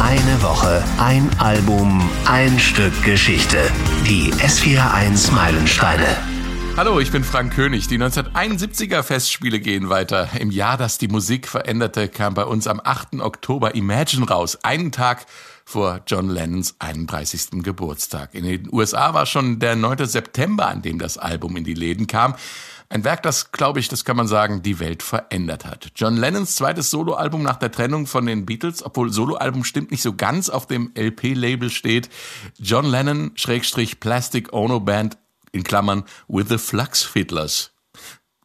Eine Woche, ein Album, ein Stück Geschichte. Die S41 Meilensteine. Hallo, ich bin Frank König. Die 1971er Festspiele gehen weiter. Im Jahr, das die Musik veränderte, kam bei uns am 8. Oktober Imagine raus. Einen Tag vor John Lennons 31. Geburtstag. In den USA war schon der 9. September, an dem das Album in die Läden kam. Ein Werk, das, glaube ich, das kann man sagen, die Welt verändert hat. John Lennons zweites Soloalbum nach der Trennung von den Beatles, obwohl Soloalbum stimmt nicht so ganz auf dem LP-Label steht. John Lennon, Schrägstrich Plastic Ono Band, in Klammern, with the Flux Fiddlers.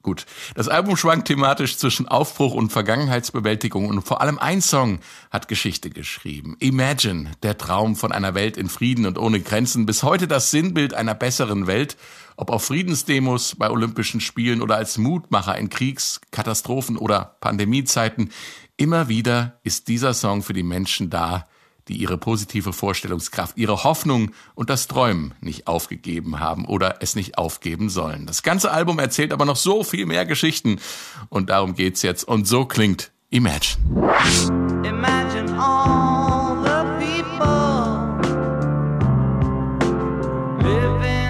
Gut, das Album schwankt thematisch zwischen Aufbruch und Vergangenheitsbewältigung und vor allem ein Song hat Geschichte geschrieben. Imagine, der Traum von einer Welt in Frieden und ohne Grenzen, bis heute das Sinnbild einer besseren Welt, ob auf Friedensdemos bei Olympischen Spielen oder als Mutmacher in Kriegs-, Katastrophen- oder Pandemiezeiten. Immer wieder ist dieser Song für die Menschen da, die ihre positive Vorstellungskraft, ihre Hoffnung und das Träumen nicht aufgegeben haben oder es nicht aufgeben sollen. Das ganze Album erzählt aber noch so viel mehr Geschichten und darum geht's jetzt und so klingt Imagine. Imagine all the people living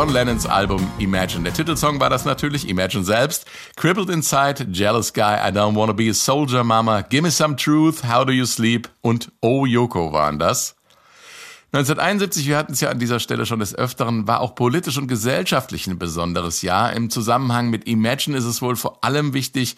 John Lennons Album Imagine. Der Titelsong war das natürlich, Imagine selbst. Crippled Inside, Jealous Guy, I Don't Wanna Be a Soldier Mama, Gimme Some Truth, How Do You Sleep und Oh Yoko waren das. 1971, wir hatten es ja an dieser Stelle schon des Öfteren, war auch politisch und gesellschaftlich ein besonderes Jahr. Im Zusammenhang mit Imagine ist es wohl vor allem wichtig,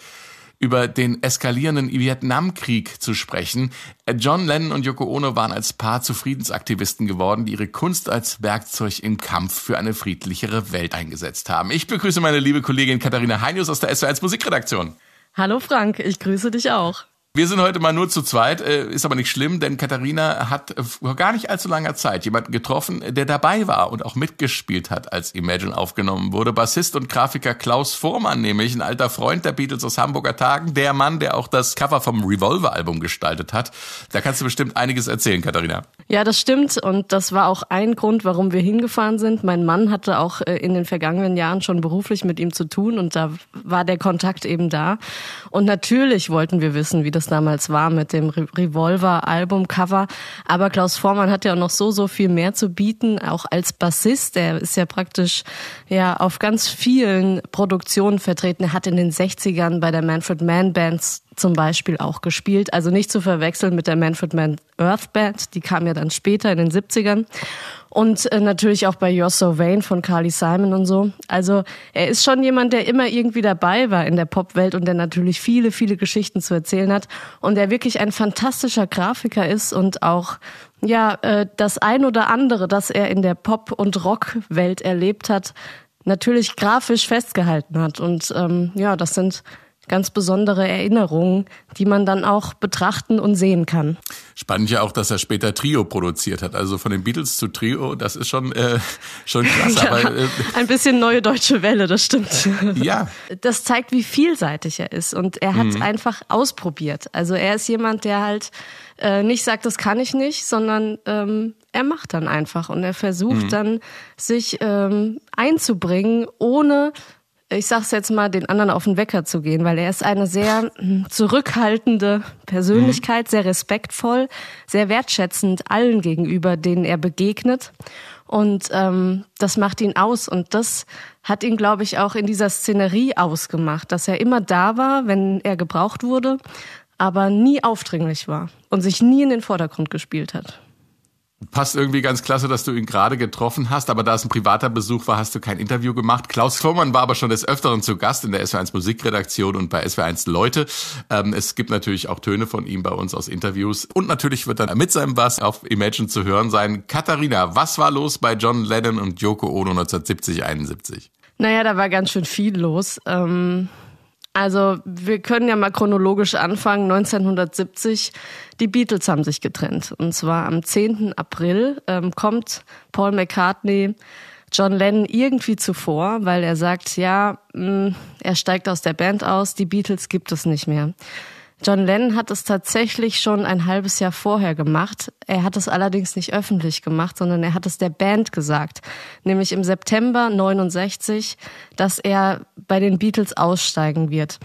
über den eskalierenden Vietnamkrieg zu sprechen. John Lennon und Yoko Ono waren als Paar zu Friedensaktivisten geworden, die ihre Kunst als Werkzeug im Kampf für eine friedlichere Welt eingesetzt haben. Ich begrüße meine liebe Kollegin Katharina Heinius aus der SW1 Musikredaktion. Hallo Frank, ich grüße dich auch. Wir sind heute mal nur zu zweit, äh, ist aber nicht schlimm, denn Katharina hat vor gar nicht allzu langer Zeit jemanden getroffen, der dabei war und auch mitgespielt hat, als Imagine aufgenommen wurde. Bassist und Grafiker Klaus Vormann, nämlich ein alter Freund der Beatles aus Hamburger Tagen, der Mann, der auch das Cover vom Revolver-Album gestaltet hat. Da kannst du bestimmt einiges erzählen, Katharina. Ja, das stimmt und das war auch ein Grund, warum wir hingefahren sind. Mein Mann hatte auch äh, in den vergangenen Jahren schon beruflich mit ihm zu tun und da war der Kontakt eben da. Und natürlich wollten wir wissen, wie das es damals war mit dem Revolver-Albumcover. Aber Klaus Vormann hat ja auch noch so, so viel mehr zu bieten, auch als Bassist. Er ist ja praktisch ja auf ganz vielen Produktionen vertreten. Er hat in den 60ern bei der Manfred Mann Bands zum Beispiel auch gespielt. Also nicht zu verwechseln mit der Manfred Mann Earth Band, die kam ja dann später in den 70ern. Und äh, natürlich auch bei You're So Vain von Carly Simon und so. Also er ist schon jemand, der immer irgendwie dabei war in der Popwelt und der natürlich viele, viele Geschichten zu erzählen hat. Und der wirklich ein fantastischer Grafiker ist und auch ja äh, das ein oder andere, das er in der Pop- und Rockwelt erlebt hat, natürlich grafisch festgehalten hat. Und ähm, ja, das sind ganz besondere Erinnerungen, die man dann auch betrachten und sehen kann. Spannend ja auch, dass er später Trio produziert hat. Also von den Beatles zu Trio, das ist schon äh, schon krass. Ja, aber, äh, ein bisschen neue deutsche Welle, das stimmt. Ja. Das zeigt, wie vielseitig er ist und er hat mhm. einfach ausprobiert. Also er ist jemand, der halt äh, nicht sagt, das kann ich nicht, sondern ähm, er macht dann einfach und er versucht mhm. dann sich ähm, einzubringen, ohne ich sag's jetzt mal, den anderen auf den Wecker zu gehen, weil er ist eine sehr hm, zurückhaltende Persönlichkeit, sehr respektvoll, sehr wertschätzend allen gegenüber, denen er begegnet. Und ähm, das macht ihn aus. Und das hat ihn, glaube ich, auch in dieser Szenerie ausgemacht, dass er immer da war, wenn er gebraucht wurde, aber nie aufdringlich war und sich nie in den Vordergrund gespielt hat. Passt irgendwie ganz klasse, dass du ihn gerade getroffen hast, aber da es ein privater Besuch war, hast du kein Interview gemacht. Klaus Klomann war aber schon des Öfteren zu Gast in der SW1 Musikredaktion und bei SW1 Leute. Ähm, es gibt natürlich auch Töne von ihm bei uns aus Interviews und natürlich wird dann mit seinem Bass auf Imagine zu hören sein. Katharina, was war los bei John Lennon und Yoko Ono 1970, 71? Naja, da war ganz schön viel los. Ähm also wir können ja mal chronologisch anfangen. 1970, die Beatles haben sich getrennt. Und zwar am 10. April ähm, kommt Paul McCartney John Lennon irgendwie zuvor, weil er sagt, ja, mh, mm, er steigt aus der Band aus, die Beatles gibt es nicht mehr. John Lennon hat es tatsächlich schon ein halbes Jahr vorher gemacht. Er hat es allerdings nicht öffentlich gemacht, sondern er hat es der Band gesagt. Nämlich im September 69, dass er bei den Beatles aussteigen wird.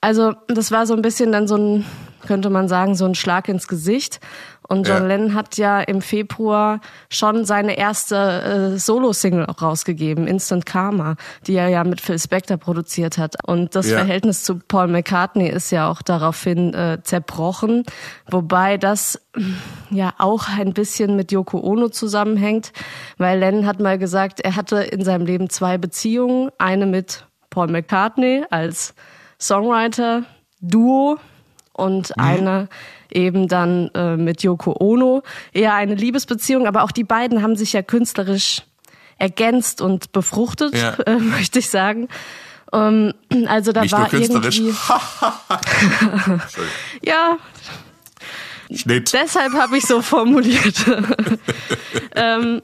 Also das war so ein bisschen dann so ein, könnte man sagen, so ein Schlag ins Gesicht. Und John ja. Lennon hat ja im Februar schon seine erste äh, Solo-Single auch rausgegeben, Instant Karma, die er ja mit Phil Spector produziert hat. Und das ja. Verhältnis zu Paul McCartney ist ja auch daraufhin äh, zerbrochen, wobei das ja auch ein bisschen mit Yoko Ono zusammenhängt, weil Lennon hat mal gesagt, er hatte in seinem Leben zwei Beziehungen, eine mit Paul McCartney als Songwriter, Duo und mhm. eine eben dann äh, mit Yoko Ono. Eher eine Liebesbeziehung, aber auch die beiden haben sich ja künstlerisch ergänzt und befruchtet, ja. äh, möchte ich sagen. Ähm, also da Nicht war irgendwie ja. Schnitt. Deshalb habe ich so formuliert. ähm,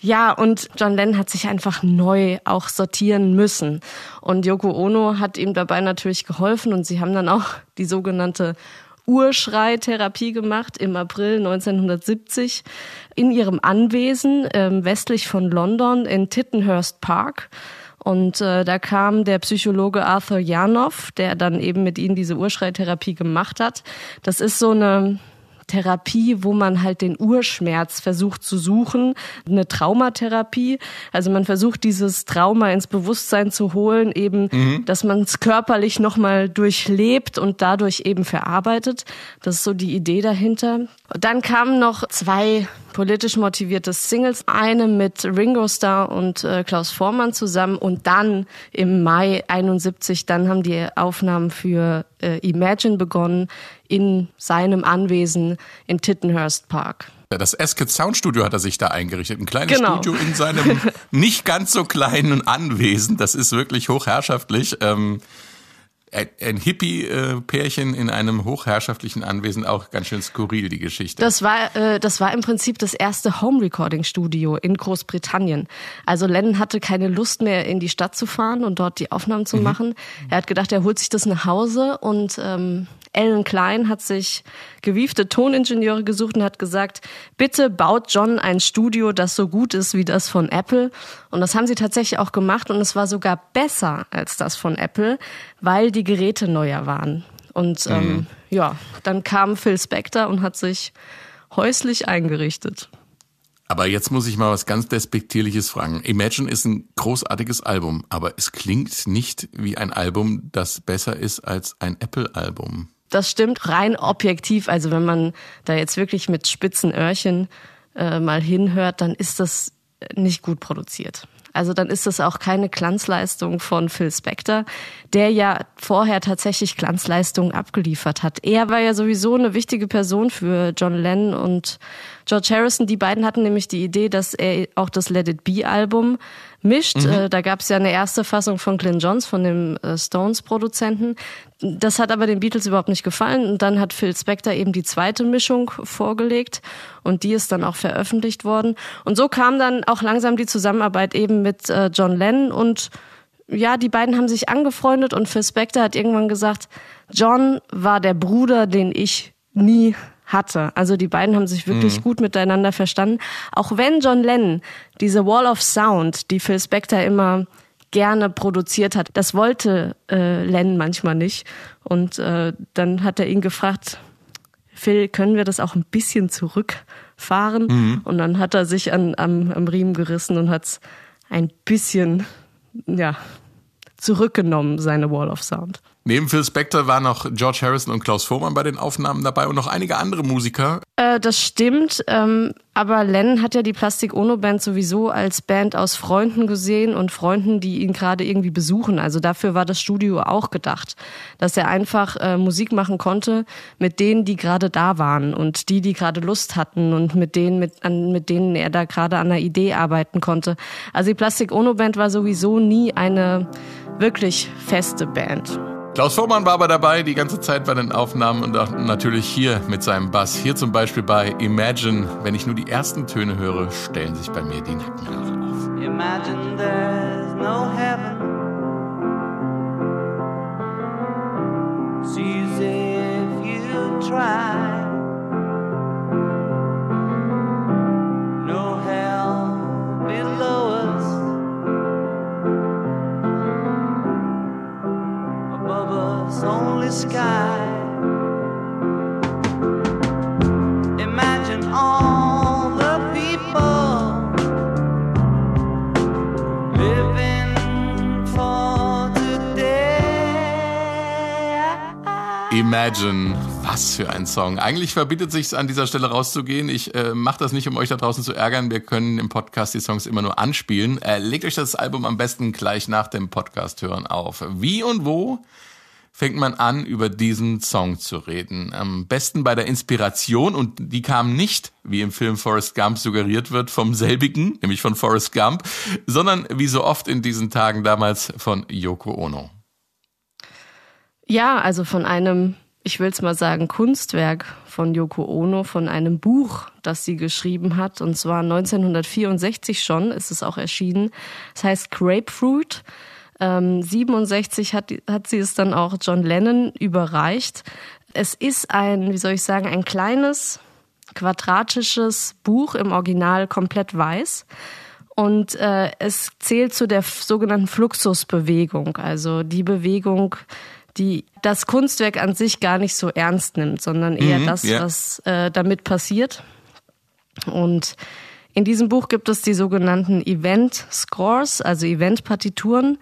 ja, und John Lennon hat sich einfach neu auch sortieren müssen. Und Yoko Ono hat ihm dabei natürlich geholfen und sie haben dann auch die sogenannte Urschreitherapie gemacht im April 1970 in ihrem Anwesen ähm, westlich von London in Tittenhurst Park. Und äh, da kam der Psychologe Arthur Janov, der dann eben mit ihnen diese Urschreitherapie gemacht hat. Das ist so eine Therapie, wo man halt den Urschmerz versucht zu suchen, eine Traumatherapie. Also man versucht dieses Trauma ins Bewusstsein zu holen, eben, mhm. dass man es körperlich nochmal durchlebt und dadurch eben verarbeitet. Das ist so die Idee dahinter. Dann kamen noch zwei politisch motivierte Singles, eine mit Ringo Starr und äh, Klaus Vormann zusammen und dann im Mai 71, dann haben die Aufnahmen für äh, Imagine begonnen in seinem Anwesen in Tittenhurst Park. Das Esket Sound Studio hat er sich da eingerichtet. Ein kleines genau. Studio in seinem nicht ganz so kleinen Anwesen. Das ist wirklich hochherrschaftlich. Ähm, ein Hippie-Pärchen in einem hochherrschaftlichen Anwesen auch ganz schön skurril, die Geschichte. Das war, äh, das war im Prinzip das erste Home-Recording-Studio in Großbritannien. Also Lennon hatte keine Lust mehr, in die Stadt zu fahren und dort die Aufnahmen zu mhm. machen. Er hat gedacht, er holt sich das nach Hause und ähm, Ellen Klein hat sich gewiefte Toningenieure gesucht und hat gesagt, bitte baut John ein Studio, das so gut ist wie das von Apple. Und das haben sie tatsächlich auch gemacht und es war sogar besser als das von Apple, weil die Geräte neuer waren. Und ähm, mhm. ja, dann kam Phil Spector und hat sich häuslich eingerichtet. Aber jetzt muss ich mal was ganz Despektierliches fragen. Imagine ist ein großartiges Album, aber es klingt nicht wie ein Album, das besser ist als ein Apple-Album. Das stimmt rein objektiv. Also wenn man da jetzt wirklich mit spitzen Öhrchen äh, mal hinhört, dann ist das nicht gut produziert. Also dann ist das auch keine Glanzleistung von Phil Spector, der ja vorher tatsächlich Glanzleistungen abgeliefert hat. Er war ja sowieso eine wichtige Person für John Lennon und George Harrison. Die beiden hatten nämlich die Idee, dass er auch das Let It Be Album mischt. Mhm. Äh, da gab es ja eine erste Fassung von Glyn Johns, von dem äh, Stones-Produzenten. Das hat aber den Beatles überhaupt nicht gefallen. Und dann hat Phil Spector eben die zweite Mischung vorgelegt und die ist dann auch veröffentlicht worden. Und so kam dann auch langsam die Zusammenarbeit eben mit äh, John Lennon und ja, die beiden haben sich angefreundet und Phil Spector hat irgendwann gesagt, John war der Bruder, den ich nie hatte. Also die beiden haben sich wirklich mhm. gut miteinander verstanden. Auch wenn John Lennon diese Wall of Sound, die Phil Spector immer gerne produziert hat, das wollte äh, Lennon manchmal nicht. Und äh, dann hat er ihn gefragt, Phil, können wir das auch ein bisschen zurückfahren? Mhm. Und dann hat er sich an, am, am Riemen gerissen und hat es ein bisschen, ja, zurückgenommen, seine Wall of Sound. Neben Phil Spector waren noch George Harrison und Klaus Vormann bei den Aufnahmen dabei und noch einige andere Musiker. Äh, das stimmt, ähm, aber Len hat ja die Plastik Ono Band sowieso als Band aus Freunden gesehen und Freunden, die ihn gerade irgendwie besuchen. Also dafür war das Studio auch gedacht, dass er einfach äh, Musik machen konnte mit denen, die gerade da waren und die, die gerade Lust hatten und mit denen, mit, an, mit denen er da gerade an einer Idee arbeiten konnte. Also die Plastik Ono Band war sowieso nie eine wirklich feste Band. Klaus Vormann war aber dabei die ganze Zeit bei den Aufnahmen und auch natürlich hier mit seinem Bass. Hier zum Beispiel bei Imagine. Wenn ich nur die ersten Töne höre, stellen sich bei mir die Nackenhaare auf. Imagine there's no heaven. See if you try. Only sky. Imagine. Imagine. Was für ein Song. Eigentlich verbietet sich an dieser Stelle rauszugehen. Ich äh, mache das nicht, um euch da draußen zu ärgern. Wir können im Podcast die Songs immer nur anspielen. Äh, legt euch das Album am besten gleich nach dem Podcast hören auf. Wie und wo? Fängt man an, über diesen Song zu reden. Am besten bei der Inspiration und die kam nicht, wie im Film Forrest Gump suggeriert wird, vom selbigen, nämlich von Forrest Gump, sondern wie so oft in diesen Tagen damals von Yoko Ono. Ja, also von einem, ich will es mal sagen, Kunstwerk von Yoko Ono, von einem Buch, das sie geschrieben hat. Und zwar 1964 schon ist es auch erschienen. Es heißt Grapefruit. Ähm, 67 hat, hat sie es dann auch John Lennon überreicht. Es ist ein, wie soll ich sagen, ein kleines, quadratisches Buch im Original komplett weiß. Und äh, es zählt zu der sogenannten Fluxusbewegung, also die Bewegung, die das Kunstwerk an sich gar nicht so ernst nimmt, sondern eher mhm, das, yeah. was äh, damit passiert. Und in diesem Buch gibt es die sogenannten Event Scores, also Event-Partituren.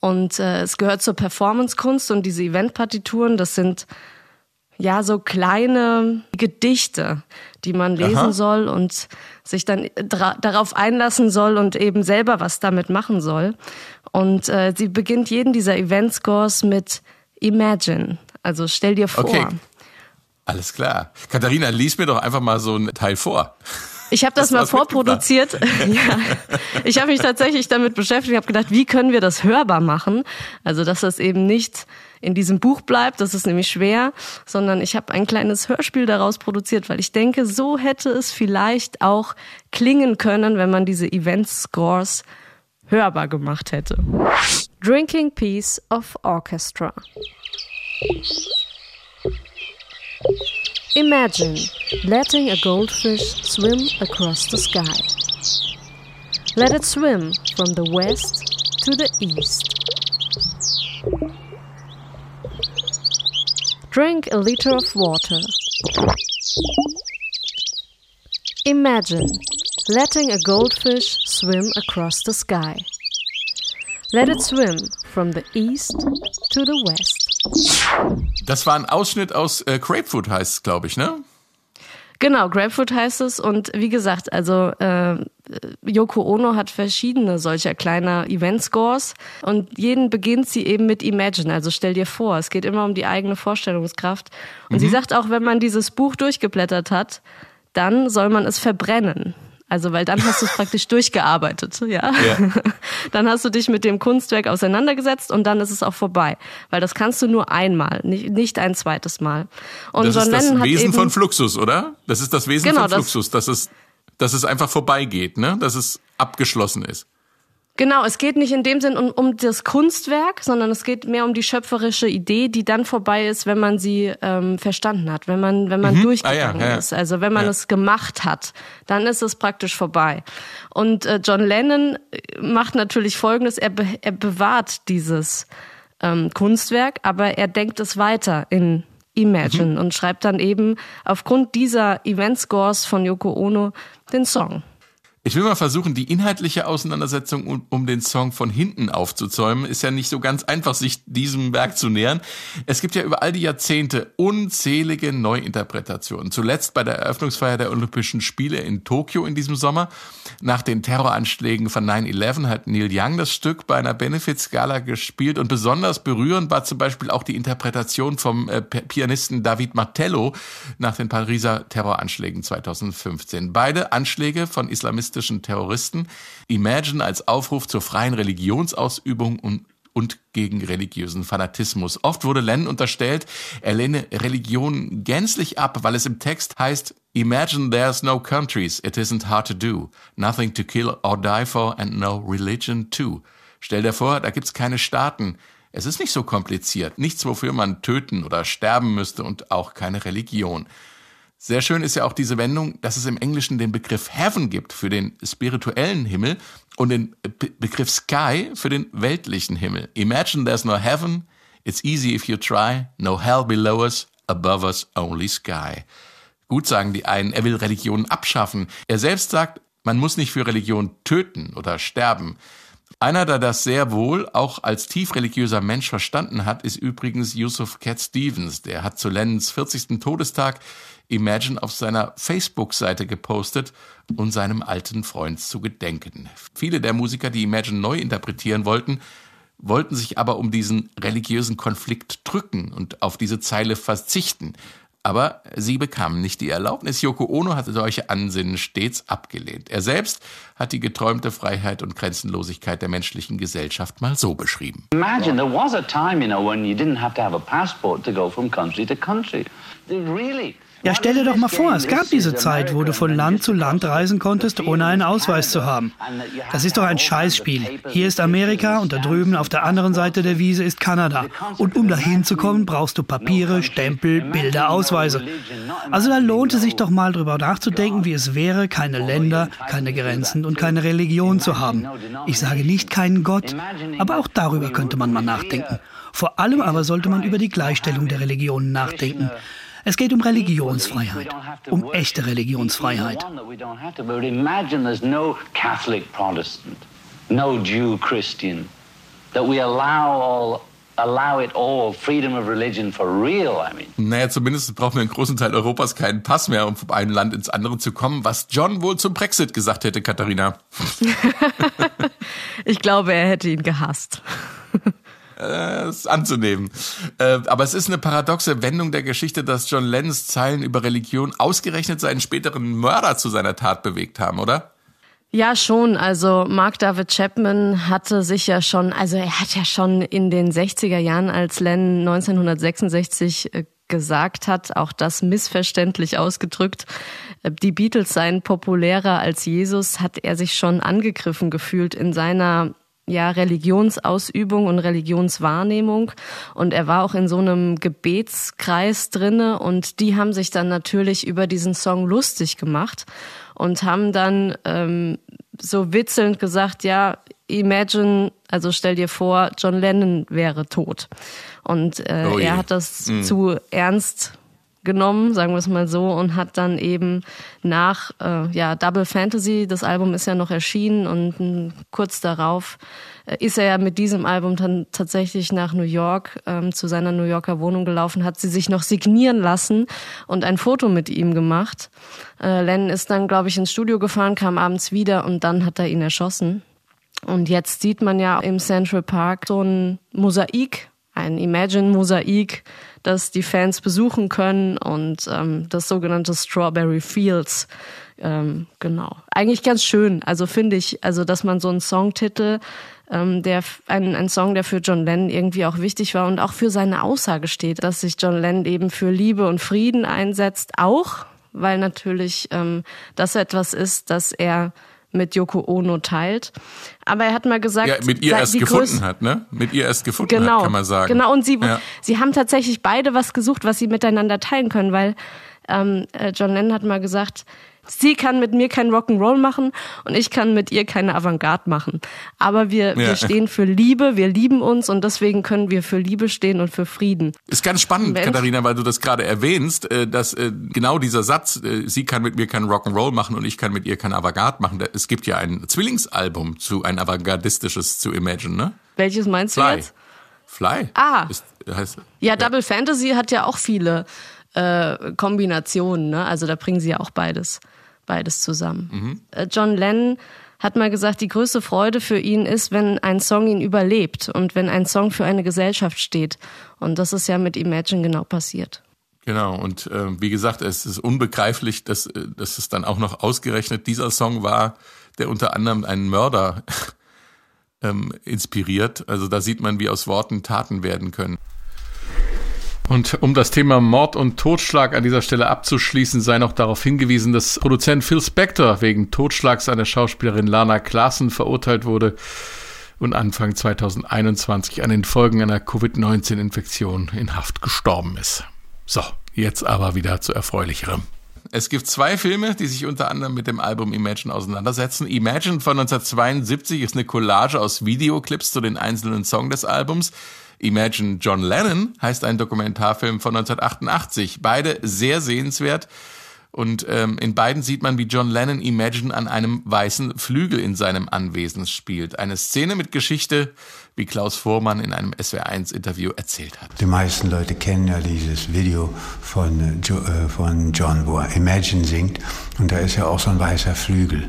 Und äh, es gehört zur Performance-Kunst und diese Event-Partituren, das sind ja so kleine Gedichte, die man lesen Aha. soll und sich dann darauf einlassen soll und eben selber was damit machen soll. Und äh, sie beginnt jeden dieser Event Scores mit Imagine, also stell dir vor. Okay. Alles klar. Katharina, lies mir doch einfach mal so ein Teil vor. Ich habe das, das mal vorproduziert. ja. Ich habe mich tatsächlich damit beschäftigt, habe gedacht, wie können wir das hörbar machen? Also, dass das eben nicht in diesem Buch bleibt, das ist nämlich schwer, sondern ich habe ein kleines Hörspiel daraus produziert, weil ich denke, so hätte es vielleicht auch klingen können, wenn man diese Event Scores hörbar gemacht hätte. Drinking Piece of Orchestra. Imagine letting a goldfish swim across the sky. Let it swim from the west to the east. Drink a liter of water. Imagine Letting a goldfish swim across the sky. Let it swim from the east to the west. Das war ein Ausschnitt aus äh, Grapefruit, heißt es, glaube ich, ne? Genau, Grapefruit heißt es. Und wie gesagt, also äh, Yoko Ono hat verschiedene solcher kleiner Event-Scores und jeden beginnt sie eben mit Imagine. Also stell dir vor, es geht immer um die eigene Vorstellungskraft. Und mhm. sie sagt auch, wenn man dieses Buch durchgeblättert hat, dann soll man es verbrennen. Also, weil dann hast du es praktisch durchgearbeitet, ja? ja. Dann hast du dich mit dem Kunstwerk auseinandergesetzt und dann ist es auch vorbei. Weil das kannst du nur einmal, nicht, nicht ein zweites Mal. Und das John ist das Lennon Wesen von Fluxus, oder? Das ist das Wesen genau, von Fluxus, dass es, dass es einfach vorbeigeht, ne? Dass es abgeschlossen ist. Genau, es geht nicht in dem Sinn um, um das Kunstwerk, sondern es geht mehr um die schöpferische Idee, die dann vorbei ist, wenn man sie ähm, verstanden hat, wenn man wenn man mhm. durchgegangen ah, ja, ja. ist, also wenn man ja. es gemacht hat, dann ist es praktisch vorbei. Und äh, John Lennon äh, macht natürlich Folgendes: Er, be er bewahrt dieses ähm, Kunstwerk, aber er denkt es weiter in Imagine mhm. und schreibt dann eben aufgrund dieser Event Scores von Yoko Ono den Song. Ich will mal versuchen, die inhaltliche Auseinandersetzung um, um, den Song von hinten aufzuzäumen. Ist ja nicht so ganz einfach, sich diesem Werk zu nähern. Es gibt ja über all die Jahrzehnte unzählige Neuinterpretationen. Zuletzt bei der Eröffnungsfeier der Olympischen Spiele in Tokio in diesem Sommer. Nach den Terroranschlägen von 9-11 hat Neil Young das Stück bei einer Benefits-Gala gespielt und besonders berührend war zum Beispiel auch die Interpretation vom äh, Pianisten David Martello nach den Pariser Terroranschlägen 2015. Beide Anschläge von Islamisten islamistischen Terroristen, Imagine als Aufruf zur freien Religionsausübung und und gegen religiösen Fanatismus. Oft wurde Lennon unterstellt, er lehne Religion gänzlich ab, weil es im Text heißt, Imagine there's no countries, it isn't hard to do, nothing to kill or die for and no religion too. Stell dir vor, da gibt's keine Staaten. Es ist nicht so kompliziert, nichts, wofür man töten oder sterben müsste und auch keine Religion. Sehr schön ist ja auch diese Wendung, dass es im Englischen den Begriff Heaven gibt für den spirituellen Himmel und den Be Begriff Sky für den weltlichen Himmel. Imagine there's no heaven, it's easy if you try, no hell below us, above us only sky. Gut sagen die einen, er will Religionen abschaffen. Er selbst sagt, man muss nicht für Religion töten oder sterben. Einer, der das sehr wohl auch als tief religiöser Mensch verstanden hat, ist übrigens Yusuf Cat Stevens. Der hat zu Lennons 40. Todestag Imagine auf seiner Facebook-Seite gepostet und seinem alten Freund zu gedenken. Viele der Musiker, die Imagine neu interpretieren wollten, wollten sich aber um diesen religiösen Konflikt drücken und auf diese Zeile verzichten. Aber sie bekamen nicht die Erlaubnis. Yoko Ono hatte solche Ansinnen stets abgelehnt. Er selbst hat die geträumte Freiheit und Grenzenlosigkeit der menschlichen Gesellschaft mal so beschrieben. Imagine there was a time, you know, when you didn't have to have a passport to go from country to country. Really ja, stell dir doch mal vor, es gab diese Zeit, wo du von Land zu Land reisen konntest, ohne einen Ausweis zu haben. Das ist doch ein Scheißspiel. Hier ist Amerika und da drüben auf der anderen Seite der Wiese ist Kanada. Und um dahin zu kommen, brauchst du Papiere, Stempel, Bilder, Ausweise. Also da lohnt es sich doch mal drüber nachzudenken, wie es wäre, keine Länder, keine Grenzen und keine Religion zu haben. Ich sage nicht keinen Gott, aber auch darüber könnte man mal nachdenken. Vor allem aber sollte man über die Gleichstellung der Religionen nachdenken. Es geht um Religionsfreiheit, um echte Religionsfreiheit. No Jew, Christian, that we allow all allow it all, freedom of religion for real, I mean. Naja, zumindest brauchen wir in großen Teil Europas keinen Pass mehr, um von einem Land ins andere zu kommen, was John wohl zum Brexit gesagt hätte, Katharina. ich glaube, er hätte ihn gehasst äh, anzunehmen. Äh, aber es ist eine paradoxe Wendung der Geschichte, dass John Lennons Zeilen über Religion ausgerechnet seinen späteren Mörder zu seiner Tat bewegt haben, oder? Ja, schon. Also Mark David Chapman hatte sich ja schon, also er hat ja schon in den 60er Jahren, als Lennon 1966 äh, gesagt hat, auch das missverständlich ausgedrückt, äh, die Beatles seien populärer als Jesus, hat er sich schon angegriffen gefühlt in seiner ja, Religionsausübung und Religionswahrnehmung. Und er war auch in so einem Gebetskreis drinne und die haben sich dann natürlich über diesen Song lustig gemacht und haben dann ähm, so witzelnd gesagt, ja, imagine, also stell dir vor, John Lennon wäre tot. Und äh, oh er hat das mhm. zu ernst genommen, sagen wir es mal so, und hat dann eben nach äh, ja Double Fantasy, das Album ist ja noch erschienen und m, kurz darauf äh, ist er ja mit diesem Album dann tatsächlich nach New York ähm, zu seiner New Yorker Wohnung gelaufen, hat sie sich noch signieren lassen und ein Foto mit ihm gemacht. Äh, Len ist dann, glaube ich, ins Studio gefahren, kam abends wieder und dann hat er ihn erschossen. Und jetzt sieht man ja im Central Park so ein Mosaik, ein Imagine-Mosaik, das die Fans besuchen können und ähm, das sogenannte Strawberry Fields. Ähm, genau. Eigentlich ganz schön. Also finde ich, also dass man so einen Songtitel, ähm, der ein, ein Song, der für John Lennon irgendwie auch wichtig war und auch für seine Aussage steht, dass sich John Lennon eben für Liebe und Frieden einsetzt, auch weil natürlich ähm, das etwas ist, dass er mit Yoko Ono teilt. Aber er hat mal gesagt, ja, mit ihr erst gefunden hat, ne? Mit ihr erst gefunden genau, hat, kann man sagen. Genau, und sie, Ja. sie haben tatsächlich beide was gesucht, was sie miteinander teilen können, weil ähm, äh, John Lennon hat mal gesagt, sie kann mit mir kein Rock'n'Roll machen und ich kann mit ihr keine Avantgarde machen. Aber wir, wir Ja. stehen für Liebe, wir lieben uns und deswegen können wir für Liebe stehen und für Frieden. Ist ganz spannend, Mensch. Katharina, weil du das gerade erwähnst, äh, dass äh, genau dieser Satz, äh, sie kann mit mir kein Rock'n'Roll machen und ich kann mit ihr kein Avantgarde machen. Es gibt ja ein Zwillingsalbum zu, ein avantgardistisches zu Imagine, ne? Welches meinst du Fly. jetzt? Fly. Ah. Ist, heißt, Ja, Double Fantasy hat ja auch viele äh, Kombinationen, ne? Also da bringen sie ja auch beides, beides zusammen. Äh, John Lennon hat mal gesagt, die größte Freude für ihn ist, wenn ein Song ihn überlebt und wenn ein Song für eine Gesellschaft steht. Und das ist ja mit Imagine genau passiert. Genau, und äh, wie gesagt, es ist unbegreiflich, dass, äh, dass es dann auch noch ausgerechnet dieser Song war, der unter anderem einen Mörder ähm, inspiriert. Also da sieht man, wie aus Worten Taten werden können. Und um das Thema Mord und Totschlag an dieser Stelle abzuschließen, sei noch darauf hingewiesen, dass Produzent Phil Spector wegen Totschlags an der Schauspielerin Lana Klassen verurteilt wurde und Anfang 2021 an den Folgen einer Covid-19-Infektion in Haft gestorben ist. So, jetzt aber wieder zu erfreulicherem. Es gibt zwei Filme, die sich unter anderem mit dem Album Imagine auseinandersetzen. Imagine von 1972 ist eine Collage aus Videoclips zu den einzelnen Songs des Albums. Imagine John Lennon heißt ein Dokumentarfilm von 1988. Beide sehr sehenswert. Und ähm, in beiden sieht man, wie John Lennon Imagine an einem weißen Flügel in seinem Anwesen spielt. Eine Szene mit Geschichte, wie Klaus Vormann in einem SWR1-Interview erzählt hat. Die meisten Leute kennen ja dieses Video von, äh, äh, von John, wo er Imagine singt. Und da ist ja auch so ein weißer Flügel.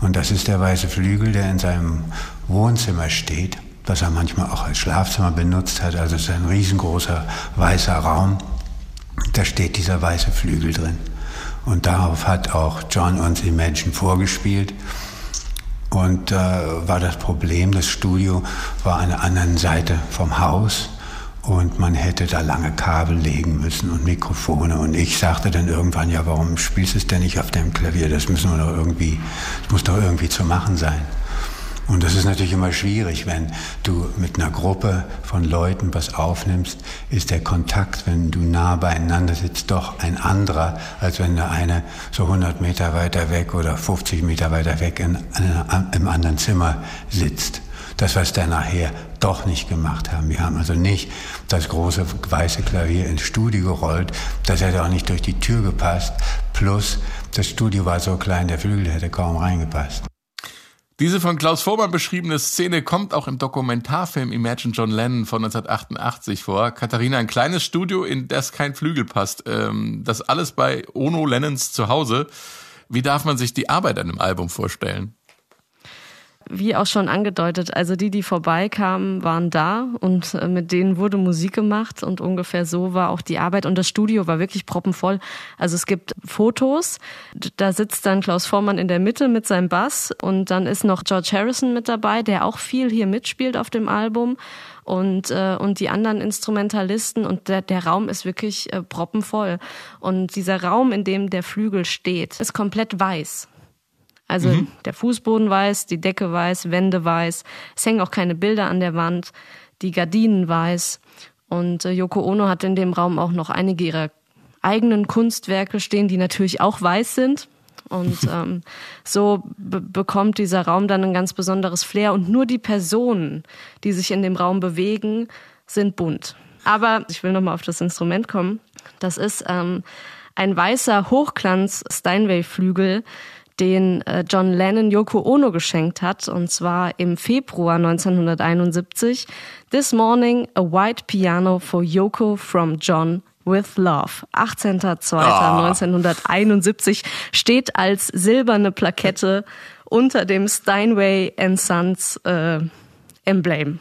Und das ist der weiße Flügel, der in seinem Wohnzimmer steht, was er manchmal auch als Schlafzimmer benutzt hat. Also es ist ein riesengroßer weißer Raum. Da steht dieser weiße Flügel drin. Und darauf hat auch John uns Imagine vorgespielt. Und äh, war das Problem, das Studio war an der anderen Seite vom Haus und man hätte da lange Kabel legen müssen und Mikrofone. Und ich sagte dann irgendwann, ja, warum spielst du es denn nicht auf deinem Klavier? Das müssen wir doch irgendwie, das muss doch irgendwie zu machen sein. Und das ist natürlich immer schwierig, wenn du mit einer Gruppe von Leuten was aufnimmst, ist der Kontakt, wenn du nah beieinander sitzt, doch ein anderer, als wenn der eine so 100 Meter weiter weg oder 50 Meter weiter weg in, in, im anderen Zimmer sitzt. Das, was wir nachher doch nicht gemacht haben. Wir haben also nicht das große weiße Klavier ins Studio gerollt. Das hätte auch nicht durch die Tür gepasst. Plus, das Studio war so klein, der Flügel hätte kaum reingepasst. Diese von Klaus Vormann beschriebene Szene kommt auch im Dokumentarfilm Imagine John Lennon von 1988 vor. Katharina, ein kleines Studio, in das kein Flügel passt. Ähm, das alles bei Ono Lennons zu Hause. Wie darf man sich die Arbeit an einem Album vorstellen? Wie auch schon angedeutet, also die, die vorbeikamen, waren da und äh, mit denen wurde Musik gemacht und ungefähr so war auch die Arbeit und das Studio war wirklich proppenvoll. Also es gibt Fotos, da sitzt dann Klaus Vormann in der Mitte mit seinem Bass und dann ist noch George Harrison mit dabei, der auch viel hier mitspielt auf dem Album und äh, und die anderen Instrumentalisten und der der Raum ist wirklich äh, proppenvoll und dieser Raum, in dem der Flügel steht, ist komplett weiß. Also mhm. der Fußboden weiß, die Decke weiß, Wände weiß. Es hängen auch keine Bilder an der Wand, die Gardinen weiß. Und äh, Yoko Ono hat in dem Raum auch noch einige ihrer eigenen Kunstwerke stehen, die natürlich auch weiß sind. Und ähm, so bekommt dieser Raum dann ein ganz besonderes Flair. Und nur die Personen, die sich in dem Raum bewegen, sind bunt. Aber ich will nochmal auf das Instrument kommen. Das ist ähm, ein weißer Hochglanz-Steinway-Flügel, den äh, John Lennon Yoko Ono geschenkt hat, und zwar im Februar 1971. This morning, a white piano for Yoko from John with Love. 18.02.1971 oh. steht als silberne Plakette unter dem Steinway Sons äh, Emblem.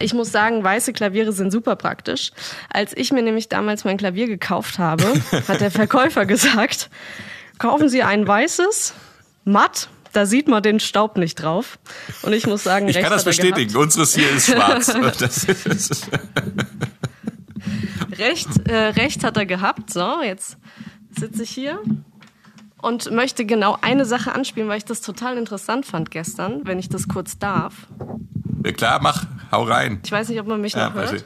Ich muss sagen, weiße Klaviere sind super praktisch. Als ich mir nämlich damals mein Klavier gekauft habe, hat der Verkäufer gesagt, kaufen Sie ein weißes, matt, da sieht man den Staub nicht drauf. Und ich muss sagen, ich kann das bestätigen. Unseres hier ist schwarz. recht, äh, recht hat er gehabt. So, jetzt sitze ich hier und möchte genau eine Sache anspielen, weil ich das total interessant fand gestern, wenn ich das kurz darf. Ja, klar, mach, hau rein. Ich weiß nicht, ob man mich ja, noch hört. Ich.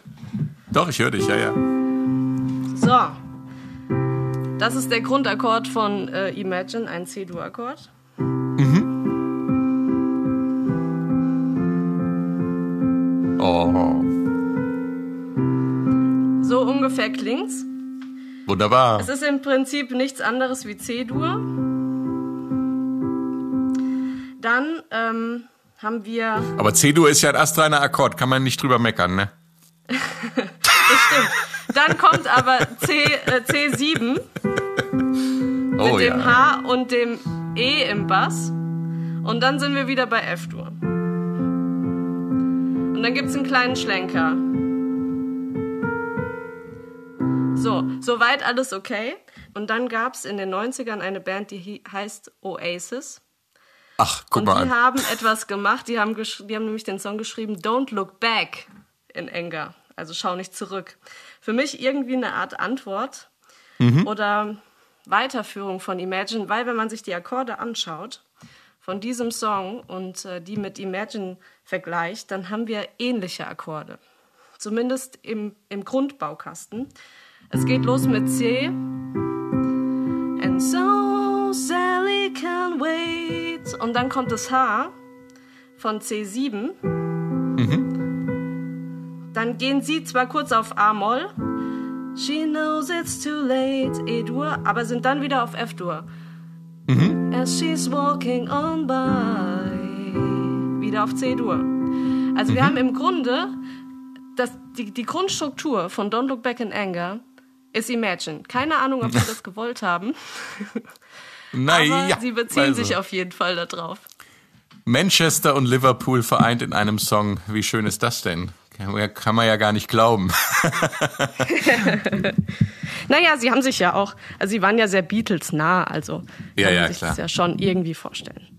Doch, ich höre dich, ja, ja. So. Das ist der Grundakkord von äh, Imagine, ein C-Dur-Akkord. Mhm. Oh. So ungefähr klingt's. Wunderbar. Es ist im Prinzip nichts anderes wie C-Dur. Dann ähm, haben wir. Aber C-Dur ist ja ein astreiner Akkord, kann man nicht drüber meckern, ne? das stimmt. Dann kommt aber C, äh, C7 oh, mit dem ja. H und dem E im Bass. Und dann sind wir wieder bei F-Dur. Und dann gibt es einen kleinen Schlenker. So, soweit alles okay. Und dann gab es in den 90ern eine Band, die heißt Oasis. Ach, guck und mal. Die an. haben etwas gemacht, die haben, die haben nämlich den Song geschrieben, Don't Look Back in Anger. Also schau nicht zurück. Für mich irgendwie eine Art Antwort mhm. oder Weiterführung von Imagine, weil wenn man sich die Akkorde anschaut von diesem Song und äh, die mit Imagine vergleicht, dann haben wir ähnliche Akkorde. Zumindest im, im Grundbaukasten. Es geht los mit C. And so Sally can wait. Und dann kommt das H von C7. Mhm. Dann gehen sie zwar kurz auf A-Moll. She knows it's too late, E-Dur, aber sind dann wieder auf F-Dur. Mhm. As she's walking on by. Wieder auf C-Dur. Also mhm. wir haben im Grunde das, die, die Grundstruktur von Don't Look Back in Anger ist Imagine. Keine Ahnung, ob sie das gewollt haben. Naja, Aber sie beziehen also. sich auf jeden Fall darauf. Manchester und Liverpool vereint in einem Song. Wie schön ist das denn? Kann man ja gar nicht glauben. naja, sie haben sich ja auch, also sie waren ja sehr Beatles nah, also ja, kann man ja, sich klar. das ja schon irgendwie vorstellen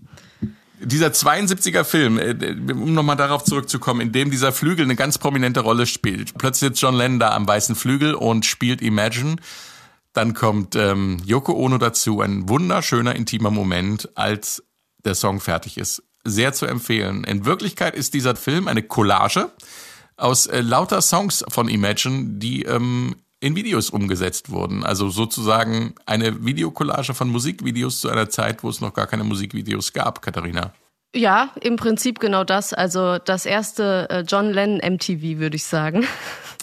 dieser 72er Film, äh, um nochmal darauf zurückzukommen, in dem dieser Flügel eine ganz prominente Rolle spielt. Plötzlich sitzt John Lennon da am weißen Flügel und spielt Imagine. Dann kommt ähm, Yoko Ono dazu, ein wunderschöner, intimer Moment, als der Song fertig ist. Sehr zu empfehlen. In Wirklichkeit ist dieser Film eine Collage aus äh, lauter Songs von Imagine, die ähm, in Videos umgesetzt wurden. Also sozusagen eine Videokollage von Musikvideos zu einer Zeit, wo es noch gar keine Musikvideos gab, Katharina. Ja, im Prinzip genau das. Also das erste äh, John Lennon MTV, würde ich sagen.